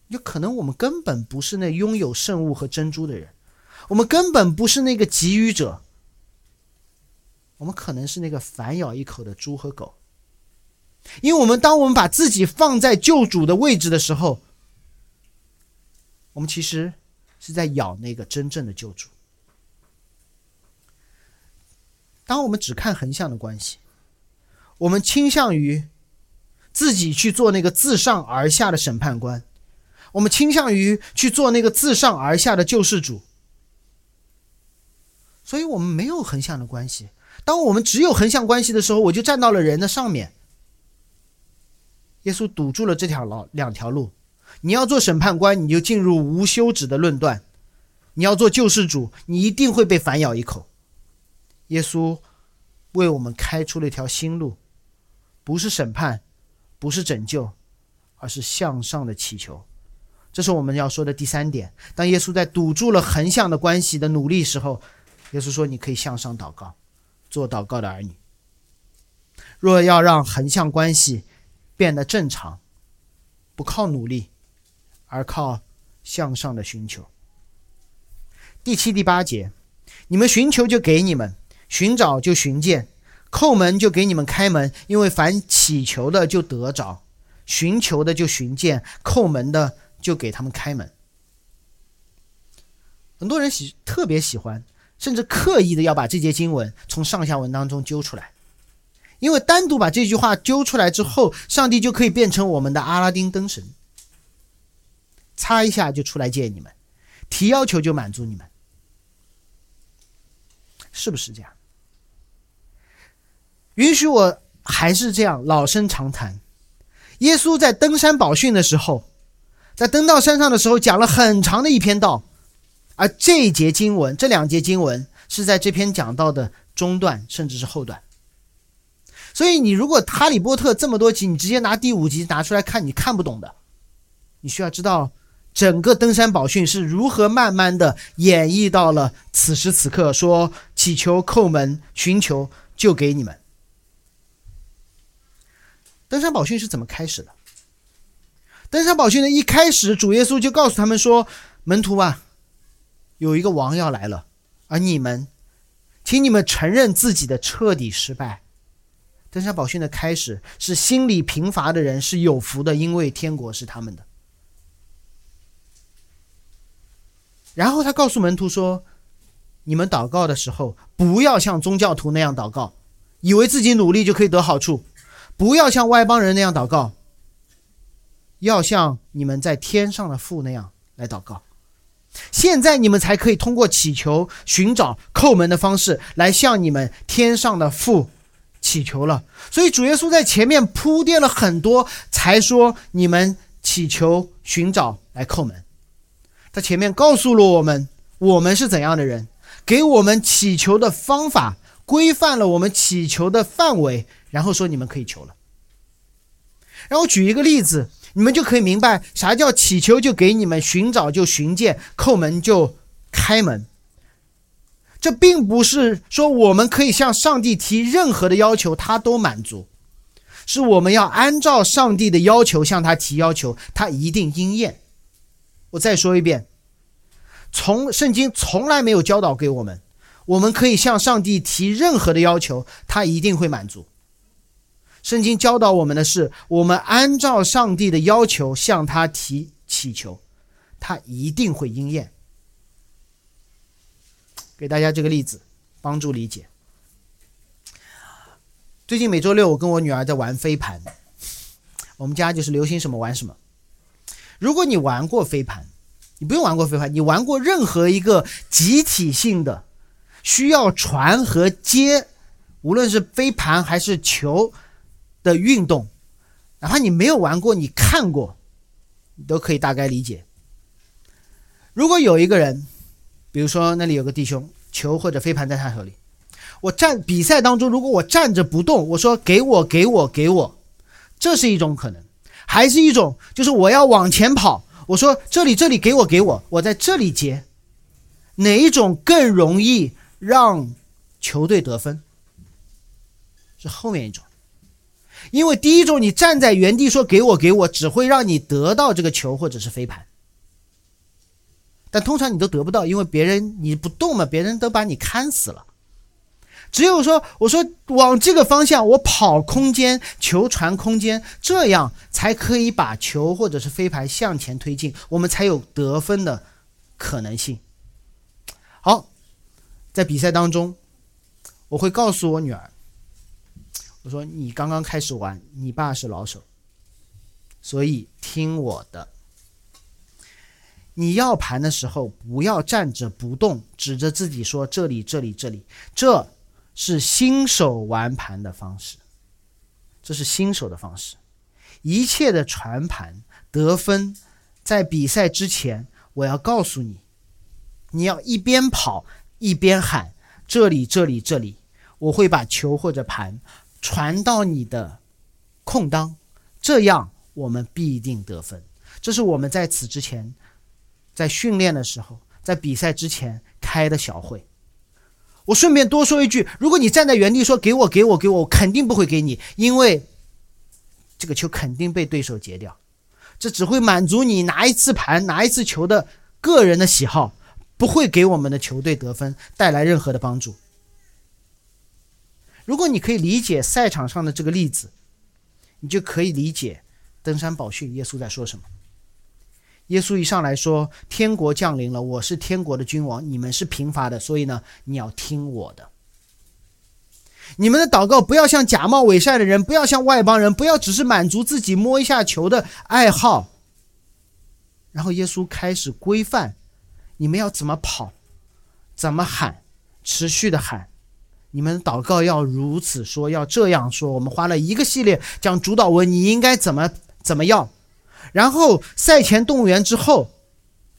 有可能我们根本不是那拥有圣物和珍珠的人，我们根本不是那个给予者，我们可能是那个反咬一口的猪和狗。因为我们当我们把自己放在救主的位置的时候，我们其实是在咬那个真正的救主。当我们只看横向的关系，我们倾向于。自己去做那个自上而下的审判官，我们倾向于去做那个自上而下的救世主，所以我们没有横向的关系。当我们只有横向关系的时候，我就站到了人的上面。耶稣堵住了这条老两条路：你要做审判官，你就进入无休止的论断；你要做救世主，你一定会被反咬一口。耶稣为我们开出了一条新路，不是审判。不是拯救，而是向上的祈求，这是我们要说的第三点。当耶稣在堵住了横向的关系的努力时候，耶稣说：“你可以向上祷告，做祷告的儿女。若要让横向关系变得正常，不靠努力，而靠向上的寻求。第七、第八节，你们寻求就给你们，寻找就寻见，叩门就给你们开门，因为凡祈求的就得着，寻求的就寻见，叩门的就给他们开门。很多人喜特别喜欢，甚至刻意的要把这节经文从上下文当中揪出来，因为单独把这句话揪出来之后，上帝就可以变成我们的阿拉丁灯神，擦一下就出来见你们，提要求就满足你们。是不是这样？允许我还是这样老生常谈。耶稣在登山宝训的时候，在登到山上的时候，讲了很长的一篇道，而这一节经文，这两节经文是在这篇讲到的中段，甚至是后段。所以，你如果《哈利波特》这么多集，你直接拿第五集拿出来看，你看不懂的。你需要知道。整个登山宝训是如何慢慢的演绎到了此时此刻？说祈求叩门寻求就给你们。登山宝训是怎么开始的？登山宝训的一开始，主耶稣就告诉他们说：“门徒啊，有一个王要来了，而你们，请你们承认自己的彻底失败。”登山宝训的开始是心里贫乏的人是有福的，因为天国是他们的。然后他告诉门徒说：“你们祷告的时候，不要像宗教徒那样祷告，以为自己努力就可以得好处；不要像外邦人那样祷告，要像你们在天上的父那样来祷告。现在你们才可以通过祈求、寻找、叩门的方式来向你们天上的父祈求了。所以主耶稣在前面铺垫了很多，才说你们祈求、寻找来叩门。”他前面告诉了我们，我们是怎样的人，给我们祈求的方法，规范了我们祈求的范围，然后说你们可以求了。然后举一个例子，你们就可以明白啥叫祈求就给你们，寻找就寻见，叩门就开门。这并不是说我们可以向上帝提任何的要求，他都满足，是我们要按照上帝的要求向他提要求，他一定应验。我再说一遍，从圣经从来没有教导给我们，我们可以向上帝提任何的要求，他一定会满足。圣经教导我们的是，我们按照上帝的要求向他提祈求，他一定会应验。给大家这个例子，帮助理解。最近每周六，我跟我女儿在玩飞盘，我们家就是流行什么玩什么。如果你玩过飞盘，你不用玩过飞盘，你玩过任何一个集体性的需要传和接，无论是飞盘还是球的运动，哪怕你没有玩过，你看过，你都可以大概理解。如果有一个人，比如说那里有个弟兄，球或者飞盘在他手里，我站比赛当中，如果我站着不动，我说给我给我给我，这是一种可能。还是一种，就是我要往前跑。我说这里这里给我给我，我在这里接，哪一种更容易让球队得分？是后面一种，因为第一种你站在原地说给我给我，只会让你得到这个球或者是飞盘，但通常你都得不到，因为别人你不动嘛，别人都把你看死了。只有说，我说往这个方向，我跑空间，球传空间，这样才可以把球或者是飞盘向前推进，我们才有得分的可能性。好，在比赛当中，我会告诉我女儿，我说你刚刚开始玩，你爸是老手，所以听我的。你要盘的时候，不要站着不动，指着自己说这里这里这里这。是新手玩盘的方式，这是新手的方式。一切的传盘得分，在比赛之前，我要告诉你，你要一边跑一边喊这里这里这里，我会把球或者盘传到你的空当，这样我们必定得分。这是我们在此之前，在训练的时候，在比赛之前开的小会。我顺便多说一句，如果你站在原地说“给我，给我，给我”，我肯定不会给你，因为这个球肯定被对手截掉。这只会满足你拿一次盘、拿一次球的个人的喜好，不会给我们的球队得分带来任何的帮助。如果你可以理解赛场上的这个例子，你就可以理解登山宝训耶稣在说什么。耶稣一上来说：“天国降临了，我是天国的君王，你们是贫乏的，所以呢，你要听我的。你们的祷告不要像假冒伪善的人，不要像外邦人，不要只是满足自己摸一下球的爱好。”然后耶稣开始规范你们要怎么跑，怎么喊，持续的喊。你们祷告要如此说，要这样说。我们花了一个系列讲主导文，你应该怎么怎么样。然后赛前动员之后，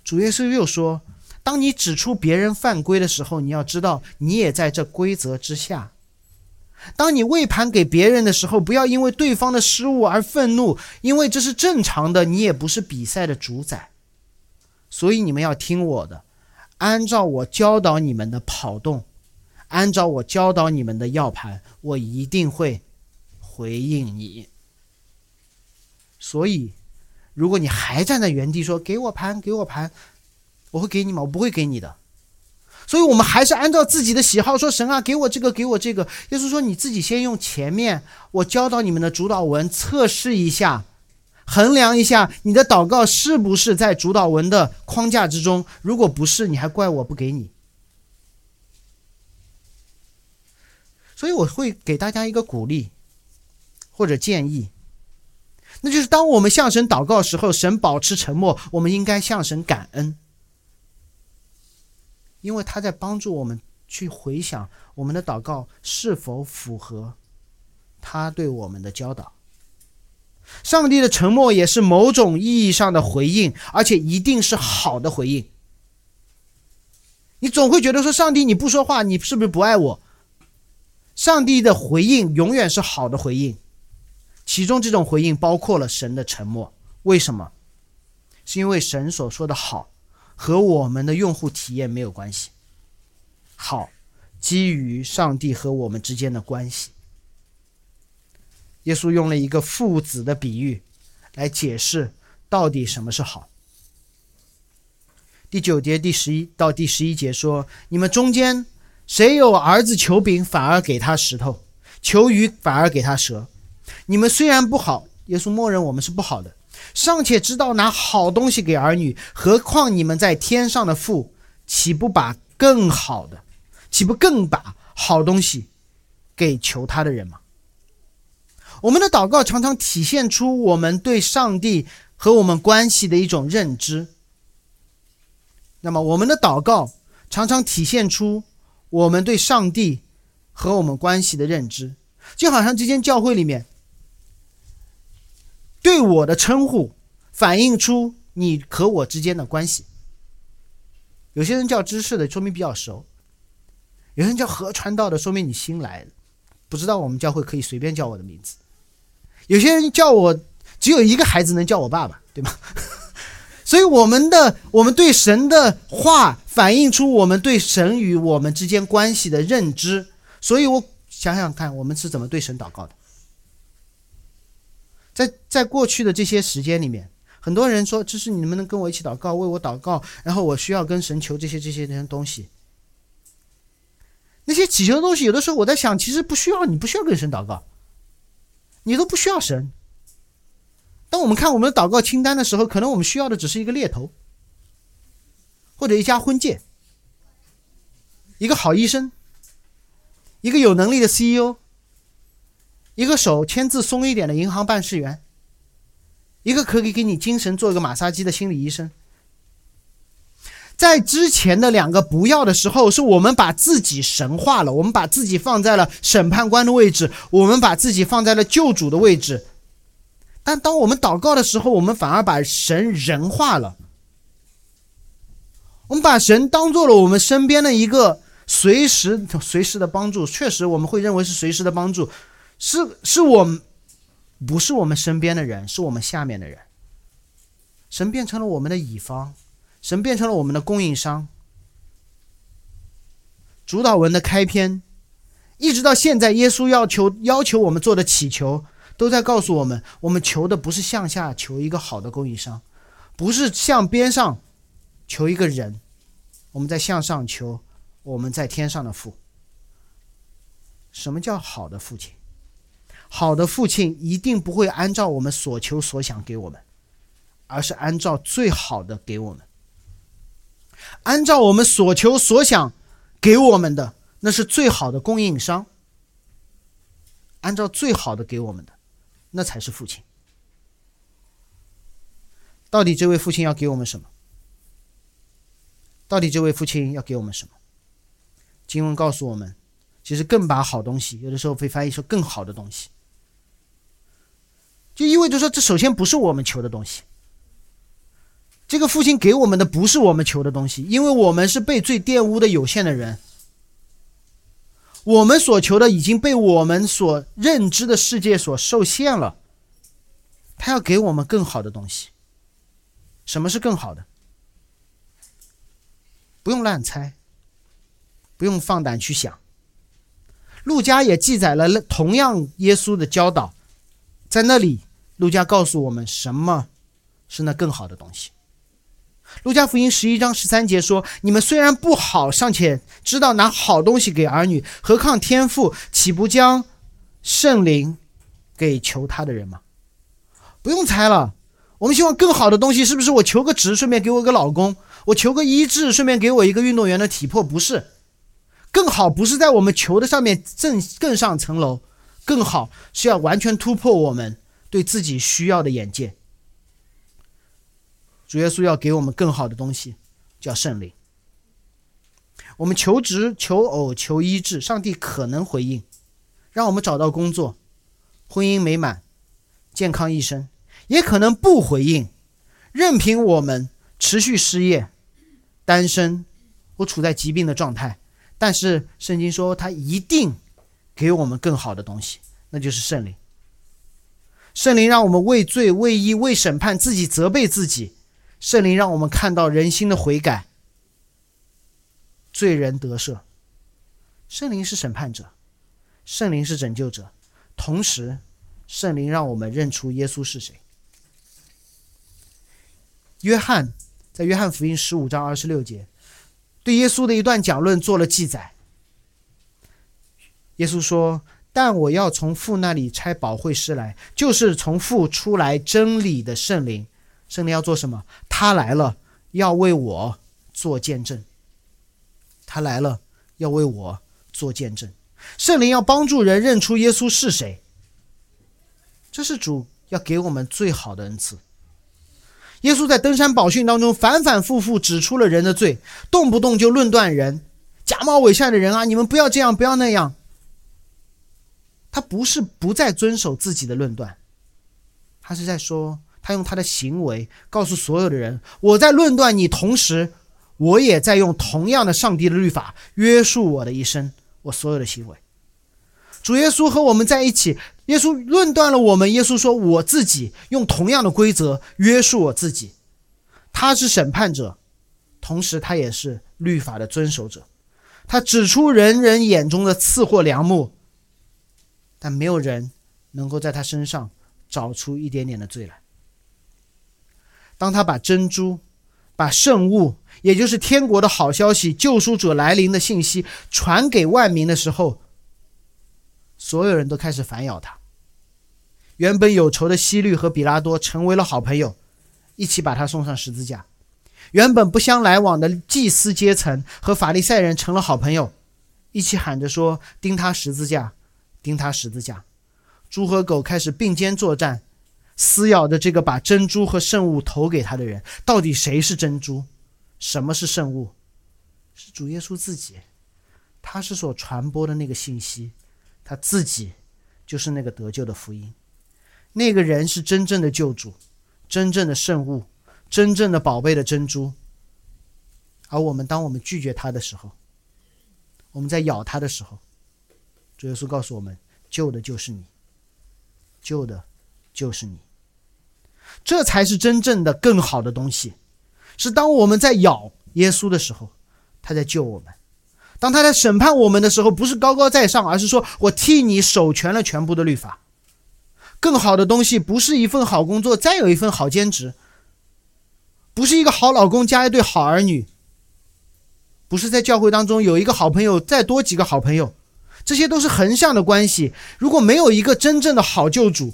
主耶稣又说：“当你指出别人犯规的时候，你要知道你也在这规则之下。当你喂盘给别人的时候，不要因为对方的失误而愤怒，因为这是正常的。你也不是比赛的主宰，所以你们要听我的，按照我教导你们的跑动。”按照我教导你们的要盘，我一定会回应你。所以，如果你还站在原地说“给我盘，给我盘”，我会给你吗？我不会给你的。所以我们还是按照自己的喜好说：“神啊，给我这个，给我这个。”耶稣说：“你自己先用前面我教导你们的主导文测试一下，衡量一下你的祷告是不是在主导文的框架之中。如果不是，你还怪我不给你。”所以我会给大家一个鼓励，或者建议，那就是当我们向神祷告的时候，神保持沉默，我们应该向神感恩，因为他在帮助我们去回想我们的祷告是否符合他对我们的教导。上帝的沉默也是某种意义上的回应，而且一定是好的回应。你总会觉得说，上帝你不说话，你是不是不爱我？上帝的回应永远是好的回应，其中这种回应包括了神的沉默。为什么？是因为神所说的好和我们的用户体验没有关系。好，基于上帝和我们之间的关系。耶稣用了一个父子的比喻来解释到底什么是好。第九节第十一到第十一节说：“你们中间。”谁有儿子求饼，反而给他石头；求鱼，反而给他蛇？你们虽然不好，耶稣默认我们是不好的，尚且知道拿好东西给儿女，何况你们在天上的父，岂不把更好的，岂不更把好东西给求他的人吗？我们的祷告常常体现出我们对上帝和我们关系的一种认知。那么，我们的祷告常常体现出。我们对上帝和我们关系的认知，就好像这间教会里面对我的称呼，反映出你和我之间的关系。有些人叫知识的，说明比较熟；有些人叫合传道的，说明你新来的，不知道我们教会可以随便叫我的名字。有些人叫我只有一个孩子能叫我爸爸，对吗？所以我们的我们对神的话反映出我们对神与我们之间关系的认知。所以我想想看，我们是怎么对神祷告的？在在过去的这些时间里面，很多人说：“这是你能不能跟我一起祷告，为我祷告？”然后我需要跟神求这些这些些东西。那些祈求的东西，有的时候我在想，其实不需要，你不需要跟神祷告，你都不需要神。当我们看我们的祷告清单的时候，可能我们需要的只是一个猎头，或者一家婚介，一个好医生，一个有能力的 CEO，一个手签字松一点的银行办事员，一个可以给你精神做一个马杀鸡的心理医生。在之前的两个不要的时候，是我们把自己神化了，我们把自己放在了审判官的位置，我们把自己放在了救主的位置。但当我们祷告的时候，我们反而把神人化了。我们把神当做了我们身边的一个随时随时的帮助。确实，我们会认为是随时的帮助，是是我们不是我们身边的人，是我们下面的人。神变成了我们的乙方，神变成了我们的供应商。主导文的开篇，一直到现在，耶稣要求要求我们做的祈求。都在告诉我们，我们求的不是向下求一个好的供应商，不是向边上求一个人，我们在向上求我们在天上的父。什么叫好的父亲？好的父亲一定不会按照我们所求所想给我们，而是按照最好的给我们。按照我们所求所想给我们的，那是最好的供应商。按照最好的给我们的，那才是父亲。到底这位父亲要给我们什么？到底这位父亲要给我们什么？经文告诉我们，其实更把好东西，有的时候被翻译说更好的东西，就意味着说，这首先不是我们求的东西。这个父亲给我们的不是我们求的东西，因为我们是被罪玷污的有限的人。我们所求的已经被我们所认知的世界所受限了。他要给我们更好的东西。什么是更好的？不用乱猜，不用放胆去想。路加也记载了同样耶稣的教导，在那里，路加告诉我们什么是那更好的东西。路加福音十一章十三节说：“你们虽然不好，尚且知道拿好东西给儿女，何况天父岂不将圣灵给求他的人吗？”不用猜了，我们希望更好的东西，是不是？我求个职，顺便给我个老公；我求个医治，顺便给我一个运动员的体魄。不是，更好不是在我们求的上面更更上层楼，更好是要完全突破我们对自己需要的眼界。主耶稣要给我们更好的东西，叫圣灵。我们求职、求偶、求医治，上帝可能回应，让我们找到工作、婚姻美满、健康一生；也可能不回应，任凭我们持续失业、单身或处在疾病的状态。但是圣经说，他一定给我们更好的东西，那就是圣灵。圣灵让我们为罪、为义、为审判自己责备自己。圣灵让我们看到人心的悔改，罪人得赦。圣灵是审判者，圣灵是拯救者，同时，圣灵让我们认出耶稣是谁。约翰在约翰福音十五章二十六节，对耶稣的一段讲论做了记载。耶稣说：“但我要从父那里差保惠师来，就是从父出来真理的圣灵。”圣灵要做什么？他来了，要为我做见证。他来了，要为我做见证。圣灵要帮助人认出耶稣是谁。这是主要给我们最好的恩赐。耶稣在登山宝训当中反反复复指出了人的罪，动不动就论断人，假冒伪善的人啊！你们不要这样，不要那样。他不是不再遵守自己的论断，他是在说。他用他的行为告诉所有的人：“我在论断你，同时，我也在用同样的上帝的律法约束我的一生，我所有的行为。”主耶稣和我们在一起，耶稣论断了我们。耶稣说：“我自己用同样的规则约束我自己。”他是审判者，同时他也是律法的遵守者。他指出人人眼中的次或良木，但没有人能够在他身上找出一点点的罪来。当他把珍珠、把圣物，也就是天国的好消息、救赎者来临的信息传给万民的时候，所有人都开始反咬他。原本有仇的希律和比拉多成为了好朋友，一起把他送上十字架。原本不相来往的祭司阶层和法利赛人成了好朋友，一起喊着说：“钉他十字架，钉他十字架。”猪和狗开始并肩作战。撕咬着这个把珍珠和圣物投给他的人，到底谁是珍珠？什么是圣物？是主耶稣自己，他是所传播的那个信息，他自己就是那个得救的福音。那个人是真正的救主，真正的圣物，真正的宝贝的珍珠。而我们，当我们拒绝他的时候，我们在咬他的时候，主耶稣告诉我们：救的就是你，救的就是你。这才是真正的更好的东西，是当我们在咬耶稣的时候，他在救我们；当他在审判我们的时候，不是高高在上，而是说我替你守全了全部的律法。更好的东西不是一份好工作，再有一份好兼职，不是一个好老公加一对好儿女，不是在教会当中有一个好朋友，再多几个好朋友，这些都是横向的关系。如果没有一个真正的好救主、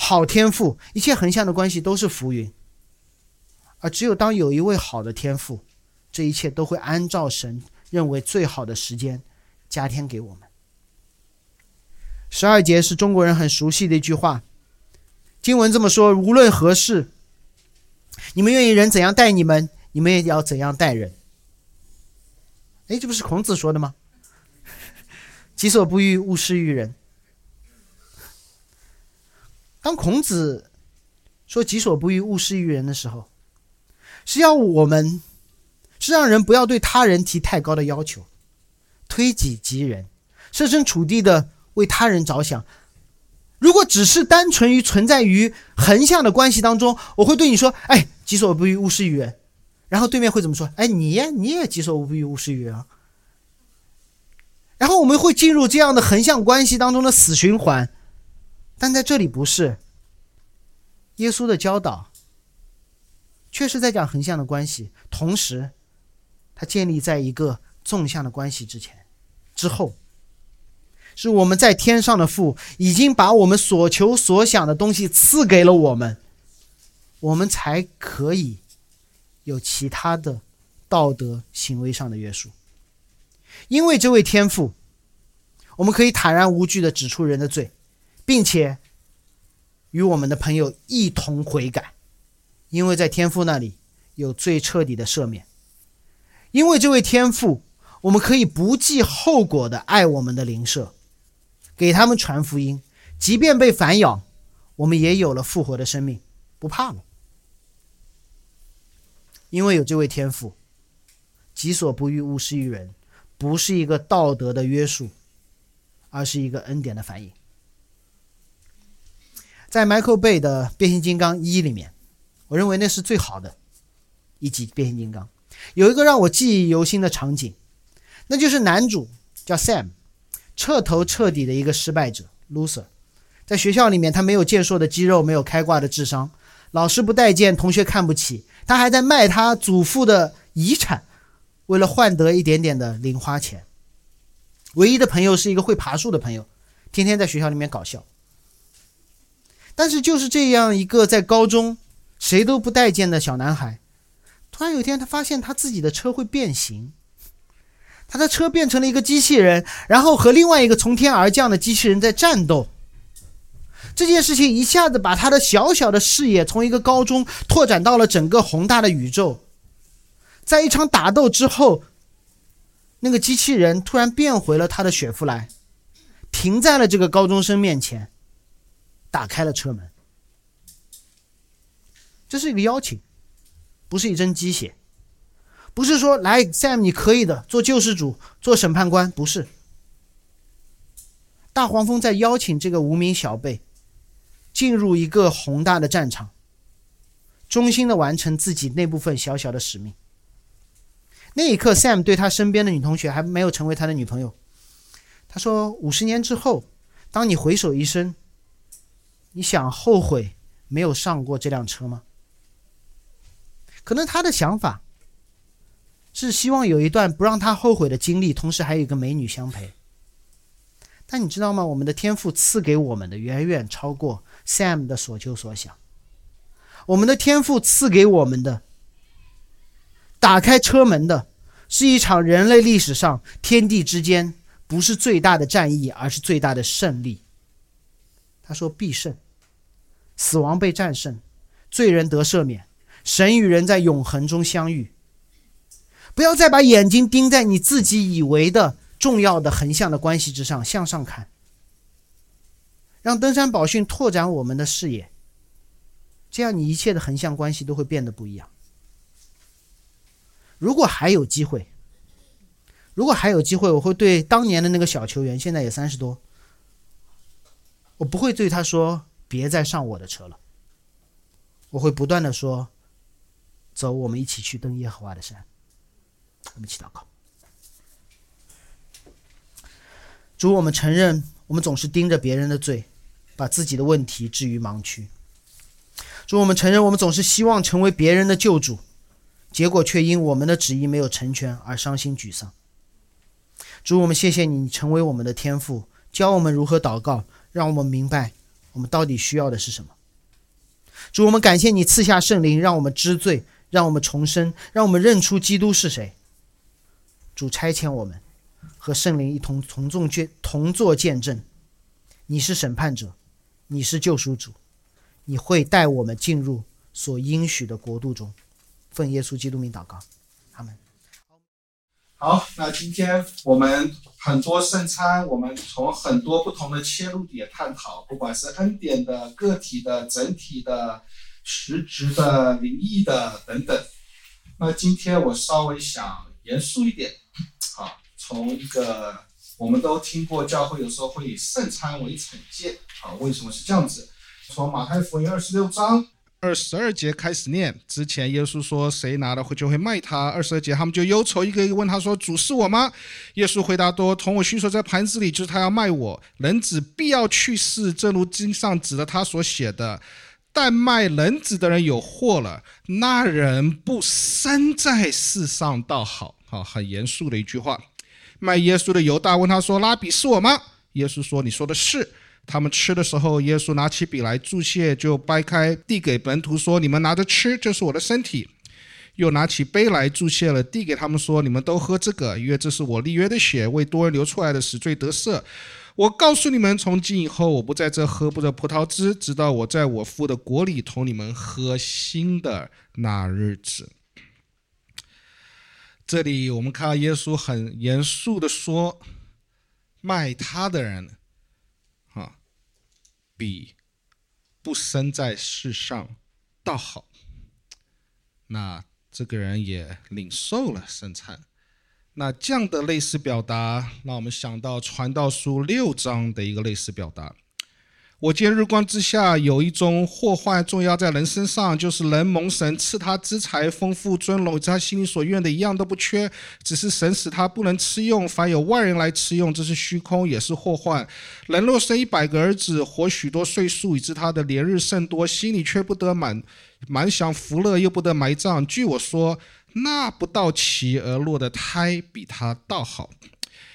好天赋，一切横向的关系都是浮云。而只有当有一位好的天赋，这一切都会按照神认为最好的时间加添给我们。十二节是中国人很熟悉的一句话，经文这么说：无论何事，你们愿意人怎样待你们，你们也要怎样待人。哎，这不是孔子说的吗？己所不欲，勿施于人。当孔子说“己所不欲，勿施于人”的时候，是要我们，是让人不要对他人提太高的要求，推己及人，设身处地的为他人着想。如果只是单纯于存在于横向的关系当中，我会对你说：“哎，己所不欲，勿施于人。”然后对面会怎么说？“哎，你你也己所不欲，勿施于人。”啊。”然后我们会进入这样的横向关系当中的死循环。但在这里不是，耶稣的教导。确实在讲横向的关系，同时，它建立在一个纵向的关系之前、之后，是我们在天上的父已经把我们所求所想的东西赐给了我们，我们才可以有其他的道德行为上的约束。因为这位天父，我们可以坦然无惧的指出人的罪，并且与我们的朋友一同悔改。因为在天父那里有最彻底的赦免，因为这位天父，我们可以不计后果的爱我们的邻舍，给他们传福音，即便被反咬，我们也有了复活的生命，不怕了。因为有这位天父，己所不欲，勿施于人，不是一个道德的约束，而是一个恩典的反应。在 Michael Bay 的《变形金刚一》里面。我认为那是最好的一集变形金刚，有一个让我记忆犹新的场景，那就是男主叫 Sam，彻头彻底的一个失败者 loser，在学校里面他没有健硕的肌肉，没有开挂的智商，老师不待见，同学看不起，他还在卖他祖父的遗产，为了换得一点点的零花钱。唯一的朋友是一个会爬树的朋友，天天在学校里面搞笑。但是就是这样一个在高中。谁都不待见的小男孩，突然有一天，他发现他自己的车会变形，他的车变成了一个机器人，然后和另外一个从天而降的机器人在战斗。这件事情一下子把他的小小的视野从一个高中拓展到了整个宏大的宇宙。在一场打斗之后，那个机器人突然变回了他的雪佛兰，停在了这个高中生面前，打开了车门。这是一个邀请，不是一针鸡血，不是说来 Sam 你可以的，做救世主，做审判官，不是。大黄蜂在邀请这个无名小辈进入一个宏大的战场，衷心的完成自己那部分小小的使命。那一刻，Sam 对他身边的女同学还没有成为他的女朋友。他说：“五十年之后，当你回首一生，你想后悔没有上过这辆车吗？”可能他的想法是希望有一段不让他后悔的经历，同时还有一个美女相陪。但你知道吗？我们的天赋赐给我们的远远超过 Sam 的所求所想。我们的天赋赐给我们的，打开车门的是一场人类历史上天地之间不是最大的战役，而是最大的胜利。他说必胜，死亡被战胜，罪人得赦免。神与人在永恒中相遇。不要再把眼睛盯在你自己以为的重要的横向的关系之上，向上看。让登山宝训拓展我们的视野，这样你一切的横向关系都会变得不一样。如果还有机会，如果还有机会，我会对当年的那个小球员，现在也三十多，我不会对他说别再上我的车了。我会不断的说。走，我们一起去登耶和华的山。我们一起祷告。主，我们承认，我们总是盯着别人的罪，把自己的问题置于盲区。主，我们承认我们总是希望成为别人的救主，结果却因我们的旨意没有成全而伤心沮丧。主，我们谢谢你成为我们的天父，教我们如何祷告，让我们明白我们到底需要的是什么。主，我们感谢你赐下圣灵，让我们知罪，让我们重生，让我们认出基督是谁。主差遣我们和圣灵一同从众见同作见证。你是审判者，你是救赎主，你会带我们进入所应许的国度中。奉耶稣基督名祷告，阿门。好，那今天我们很多圣餐，我们从很多不同的切入点探讨，不管是恩典的、个体的、整体的、实质的、灵异的等等。那今天我稍微想严肃一点，好，从一个我们都听过教会有时候会以圣餐为惩戒，啊，为什么是这样子？从马太福音二十六章。二十二节开始念，之前耶稣说谁拿了会就会卖他。二十二节他们就忧愁，一个一个问他说：“主是我吗？”耶稣回答多：“同我叙说在盘子里，就是他要卖我。人子必要去世，正如经上指的他所写的。但卖人子的人有祸了，那人不生在世上倒好。”好，很严肃的一句话。卖耶稣的犹大问他说：“拉比是我吗？”耶稣说：“你说的是。”他们吃的时候，耶稣拿起笔来注谢，就掰开递给门徒说：“你们拿着吃，这是我的身体。”又拿起杯来注谢了，递给他们说：“你们都喝这个，因为这是我立约的血，为多人流出来的，死罪得赦。我告诉你们，从今以后，我不在这喝不得葡萄汁，直到我在我父的国里同你们喝新的那日子。”这里我们看到耶稣很严肃的说：“卖他的人。”比不生在世上倒好。那这个人也领受了圣餐。那这样的类似表达，让我们想到传道书六章的一个类似表达。我见日光之下有一种祸患重要在人身上，就是人蒙神赐他资财丰富尊荣，他心里所愿的一样都不缺，只是神使他不能吃用，凡有外人来吃用，这是虚空，也是祸患。人若生一百个儿子，活许多岁数，以致他的连日甚多，心里却不得满满享福乐，又不得埋葬。据我说，那不到其而落的胎，比他倒好。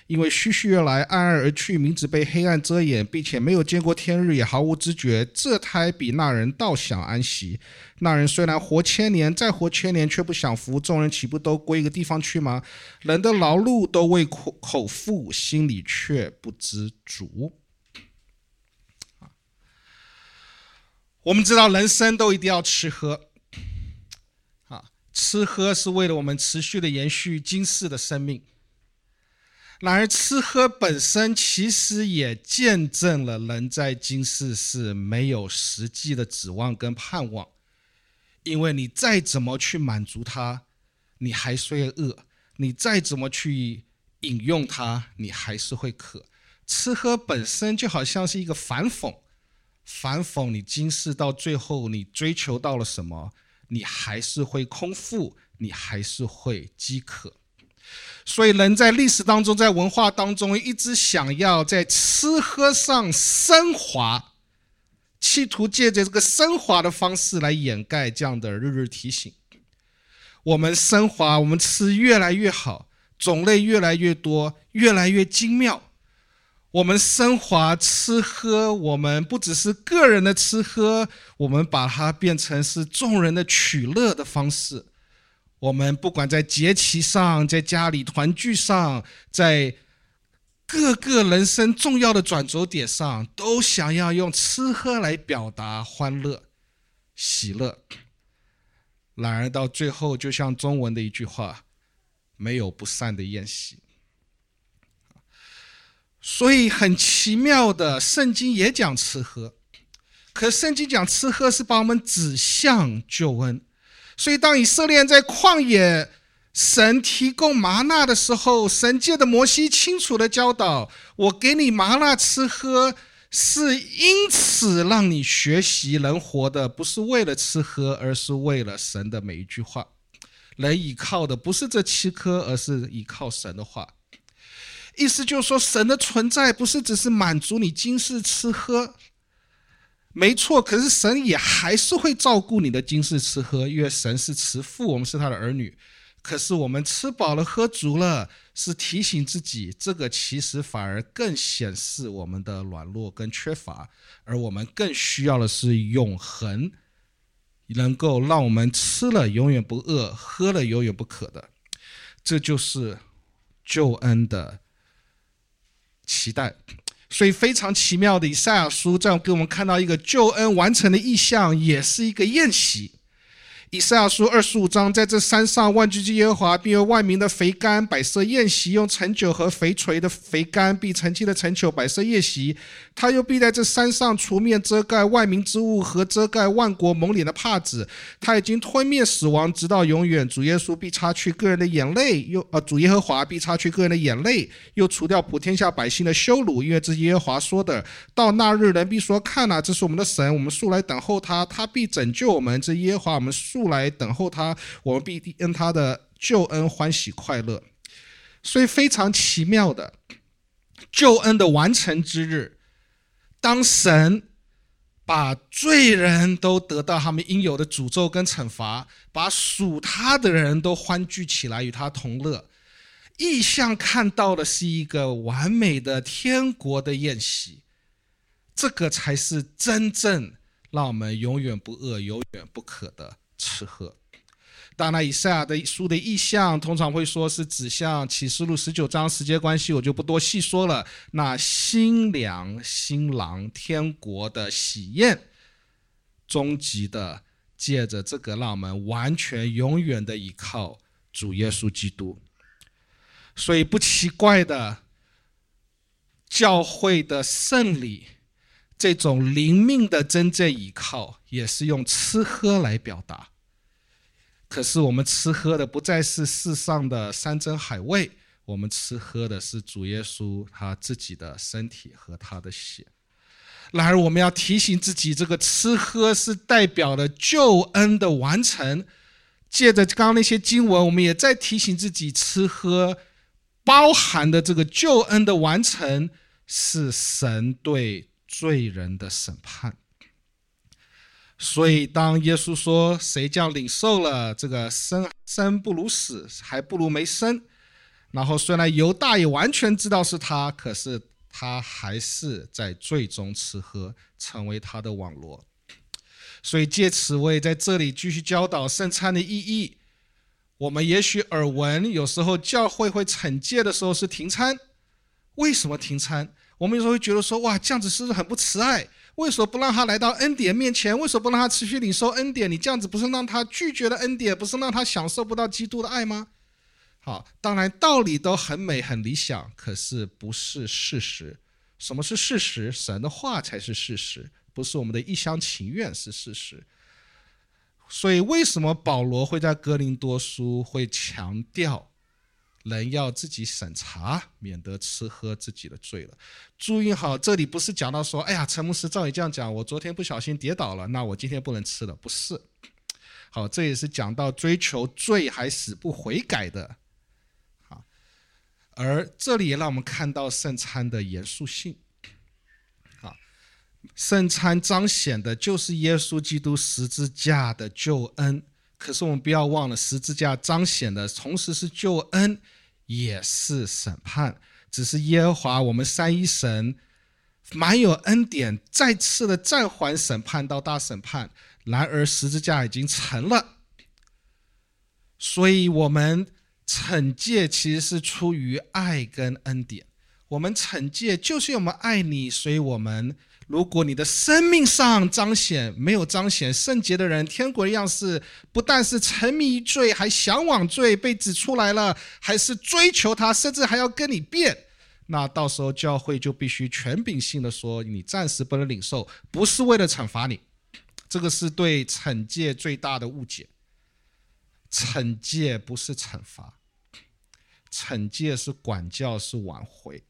因为虚虚而来，暗暗而去，名字被黑暗遮掩，并且没有见过天日，也毫无知觉。这胎比那人倒想安息。那人虽然活千年，再活千年，却不享福。众人岂不都归一个地方去吗？人的劳碌都为口口腹，心里却不知足。我们知道人生都一定要吃喝，啊，吃喝是为了我们持续的延续今世的生命。然而，吃喝本身其实也见证了人在今世是没有实际的指望跟盼望，因为你再怎么去满足它，你还是会饿；你再怎么去饮用它，你还是会渴。吃喝本身就好像是一个反讽，反讽你今世到最后你追求到了什么，你还是会空腹，你还是会饥渴。所以，人在历史当中，在文化当中，一直想要在吃喝上升华，企图借着这个升华的方式来掩盖这样的日日提醒。我们升华，我们吃越来越好，种类越来越多，越来越精妙。我们升华吃喝，我们不只是个人的吃喝，我们把它变成是众人的取乐的方式。我们不管在节期上，在家里团聚上，在各个人生重要的转折点上，都想要用吃喝来表达欢乐、喜乐。然而到最后，就像中文的一句话：“没有不散的宴席。”所以很奇妙的，圣经也讲吃喝，可圣经讲吃喝是把我们指向救恩。所以，当以色列在旷野，神提供麻纳的时候，神借的摩西清楚的教导：我给你麻纳吃喝，是因此让你学习人活的，不是为了吃喝，而是为了神的每一句话。人依靠的不是这七颗，而是依靠神的话。意思就是说，神的存在不是只是满足你今世吃喝，没错，可是神也还是会照顾你的今世吃喝，因为神是慈父，我们是他的儿女。可是我们吃饱了喝足了，是提醒自己，这个其实反而更显示我们的软弱跟缺乏，而我们更需要的是永恒，能够让我们吃了永远不饿，喝了永远不渴的，这就是救恩的期待。所以非常奇妙的以赛亚书，这样给我们看到一个救恩完成的意象，也是一个宴席。以赛亚书二十五章，在这山上，万军之耶和华必用万民的肥甘摆设宴席，用陈酒和肥锤的肥甘，必澄清的陈酒摆设宴席。他又必在这山上除灭遮盖万民之物和遮盖万国蒙脸的帕子。他已经吞灭死亡，直到永远。主耶稣必擦去个人的眼泪，又呃，主耶和华必擦去个人的眼泪，又除掉普天下百姓的羞辱，因为这耶和华说的。到那日，人必说：看哪，这是我们的神，我们素来等候他，他必拯救我们。这耶和华，我们素。来等候他，我们必因他的救恩欢喜快乐。所以非常奇妙的救恩的完成之日，当神把罪人都得到他们应有的诅咒跟惩罚，把属他的人都欢聚起来与他同乐，意象看到的是一个完美的天国的宴席。这个才是真正让我们永远不饿、永远不渴的。吃喝，当然，以赛亚的书的意象通常会说是指向启示录十九章，时间关系我就不多细说了。那新娘新郎天国的喜宴，终极的借着这个，让我们完全永远的依靠主耶稣基督。所以不奇怪的，教会的胜利。这种灵命的真正依靠，也是用吃喝来表达。可是我们吃喝的不再是世上的山珍海味，我们吃喝的是主耶稣他自己的身体和他的血。然而，我们要提醒自己，这个吃喝是代表了救恩的完成。借着刚刚那些经文，我们也在提醒自己，吃喝包含的这个救恩的完成，是神对。罪人的审判，所以当耶稣说谁叫领受了这个生生不如死，还不如没生，然后虽然犹大也完全知道是他，可是他还是在最终吃喝，成为他的网罗。所以借此我也在这里继续教导圣餐的意义。我们也许耳闻，有时候教会会惩戒的时候是停餐，为什么停餐？我们有时候会觉得说，哇，这样子是不是很不慈爱？为什么不让他来到恩典面前？为什么不让他持续领受恩典？你这样子不是让他拒绝了恩典，不是让他享受不到基督的爱吗？好，当然道理都很美很理想，可是不是事实。什么是事实？神的话才是事实，不是我们的一厢情愿是事实。所以为什么保罗会在哥林多书会强调？人要自己审查，免得吃喝自己的罪了。注意好，这里不是讲到说，哎呀，陈牧师照你这样讲，我昨天不小心跌倒了，那我今天不能吃了，不是。好，这也是讲到追求罪还死不悔改的。好，而这里也让我们看到圣餐的严肃性。好，圣餐彰显的就是耶稣基督十字架的救恩。可是我们不要忘了，十字架彰显的同时是救恩，也是审判。只是耶和华我们三一神满有恩典，再次的暂缓审判到大审判。然而十字架已经成了，所以我们惩戒其实是出于爱跟恩典。我们惩戒就是我们爱你，所以我们。如果你的生命上彰显没有彰显圣洁的人，天国的样式不但是沉迷于罪，还向往罪，被指出来了，还是追求他，甚至还要跟你辩，那到时候教会就必须权柄性的说，你暂时不能领受，不是为了惩罚你，这个是对惩戒最大的误解。惩戒不是惩罚，惩戒是管教，是挽回。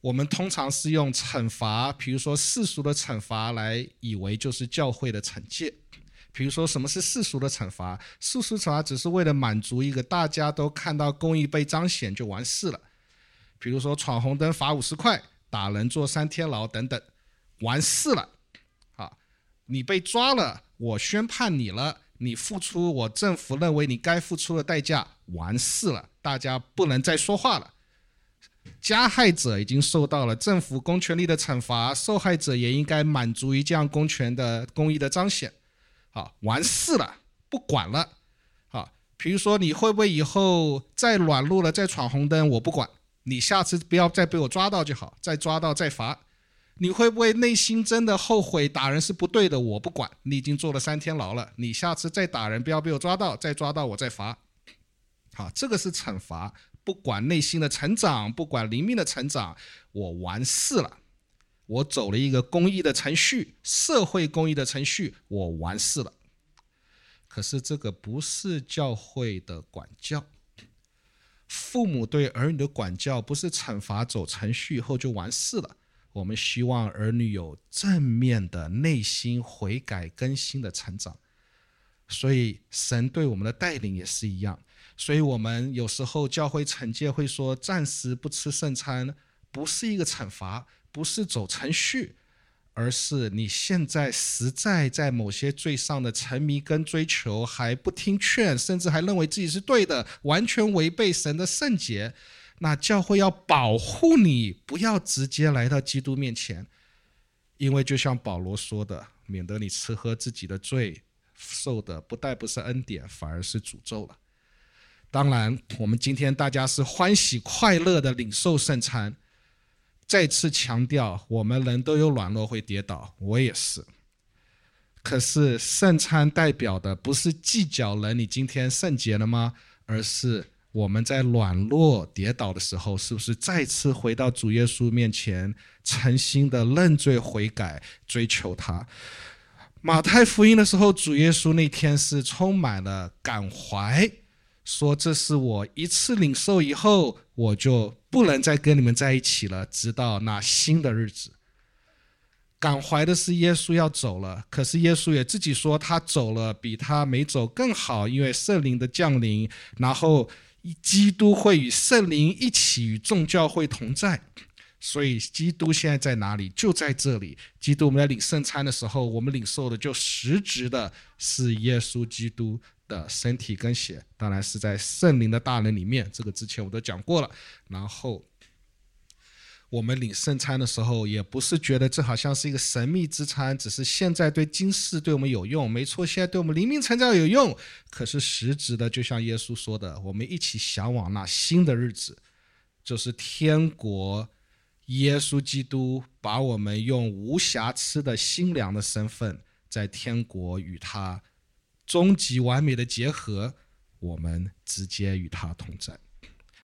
我们通常是用惩罚，比如说世俗的惩罚，来以为就是教会的惩戒。比如说，什么是世俗的惩罚？世俗惩罚只是为了满足一个大家都看到公义被彰显就完事了。比如说闯红灯罚五十块，打人坐三天牢等等，完事了。啊你被抓了，我宣判你了，你付出我政府认为你该付出的代价，完事了，大家不能再说话了。加害者已经受到了政府公权力的惩罚，受害者也应该满足于这样公权的公义的彰显。好，完事了，不管了。好，比如说你会不会以后再软路了，再闯红灯，我不管，你下次不要再被我抓到就好，再抓到再罚。你会不会内心真的后悔打人是不对的？我不管，你已经坐了三天牢了，你下次再打人不要被我抓到，再抓到我再罚。好，这个是惩罚。不管内心的成长，不管灵命的成长，我完事了。我走了一个公益的程序，社会公益的程序，我完事了。可是这个不是教会的管教，父母对儿女的管教不是惩罚走程序以后就完事了。我们希望儿女有正面的内心悔改更新的成长，所以神对我们的带领也是一样。所以，我们有时候教会惩戒会说，暂时不吃圣餐，不是一个惩罚，不是走程序，而是你现在实在在某些罪上的沉迷跟追求，还不听劝，甚至还认为自己是对的，完全违背神的圣洁。那教会要保护你，不要直接来到基督面前，因为就像保罗说的，免得你吃喝自己的罪，受的不但不是恩典，反而是诅咒了。当然，我们今天大家是欢喜快乐的领受圣餐。再次强调，我们人都有软弱会跌倒，我也是。可是圣餐代表的不是计较人你今天圣洁了吗？而是我们在软弱跌倒的时候，是不是再次回到主耶稣面前，诚心的认罪悔改，追求他？马太福音的时候，主耶稣那天是充满了感怀。说这是我一次领受以后，我就不能再跟你们在一起了，直到那新的日子。感怀的是耶稣要走了，可是耶稣也自己说他走了比他没走更好，因为圣灵的降临，然后基督会与圣灵一起与众教会同在。所以基督现在在哪里？就在这里。基督我们在领圣餐的时候，我们领受的就实质的是耶稣基督。的身体跟血，当然是在圣灵的大能里面。这个之前我都讲过了。然后我们领圣餐的时候，也不是觉得这好像是一个神秘之餐，只是现在对今世对我们有用。没错，现在对我们灵命成长有用。可是实质的，就像耶稣说的，我们一起向往那新的日子，就是天国。耶稣基督把我们用无瑕疵的新娘的身份，在天国与他。终极完美的结合，我们直接与他同在。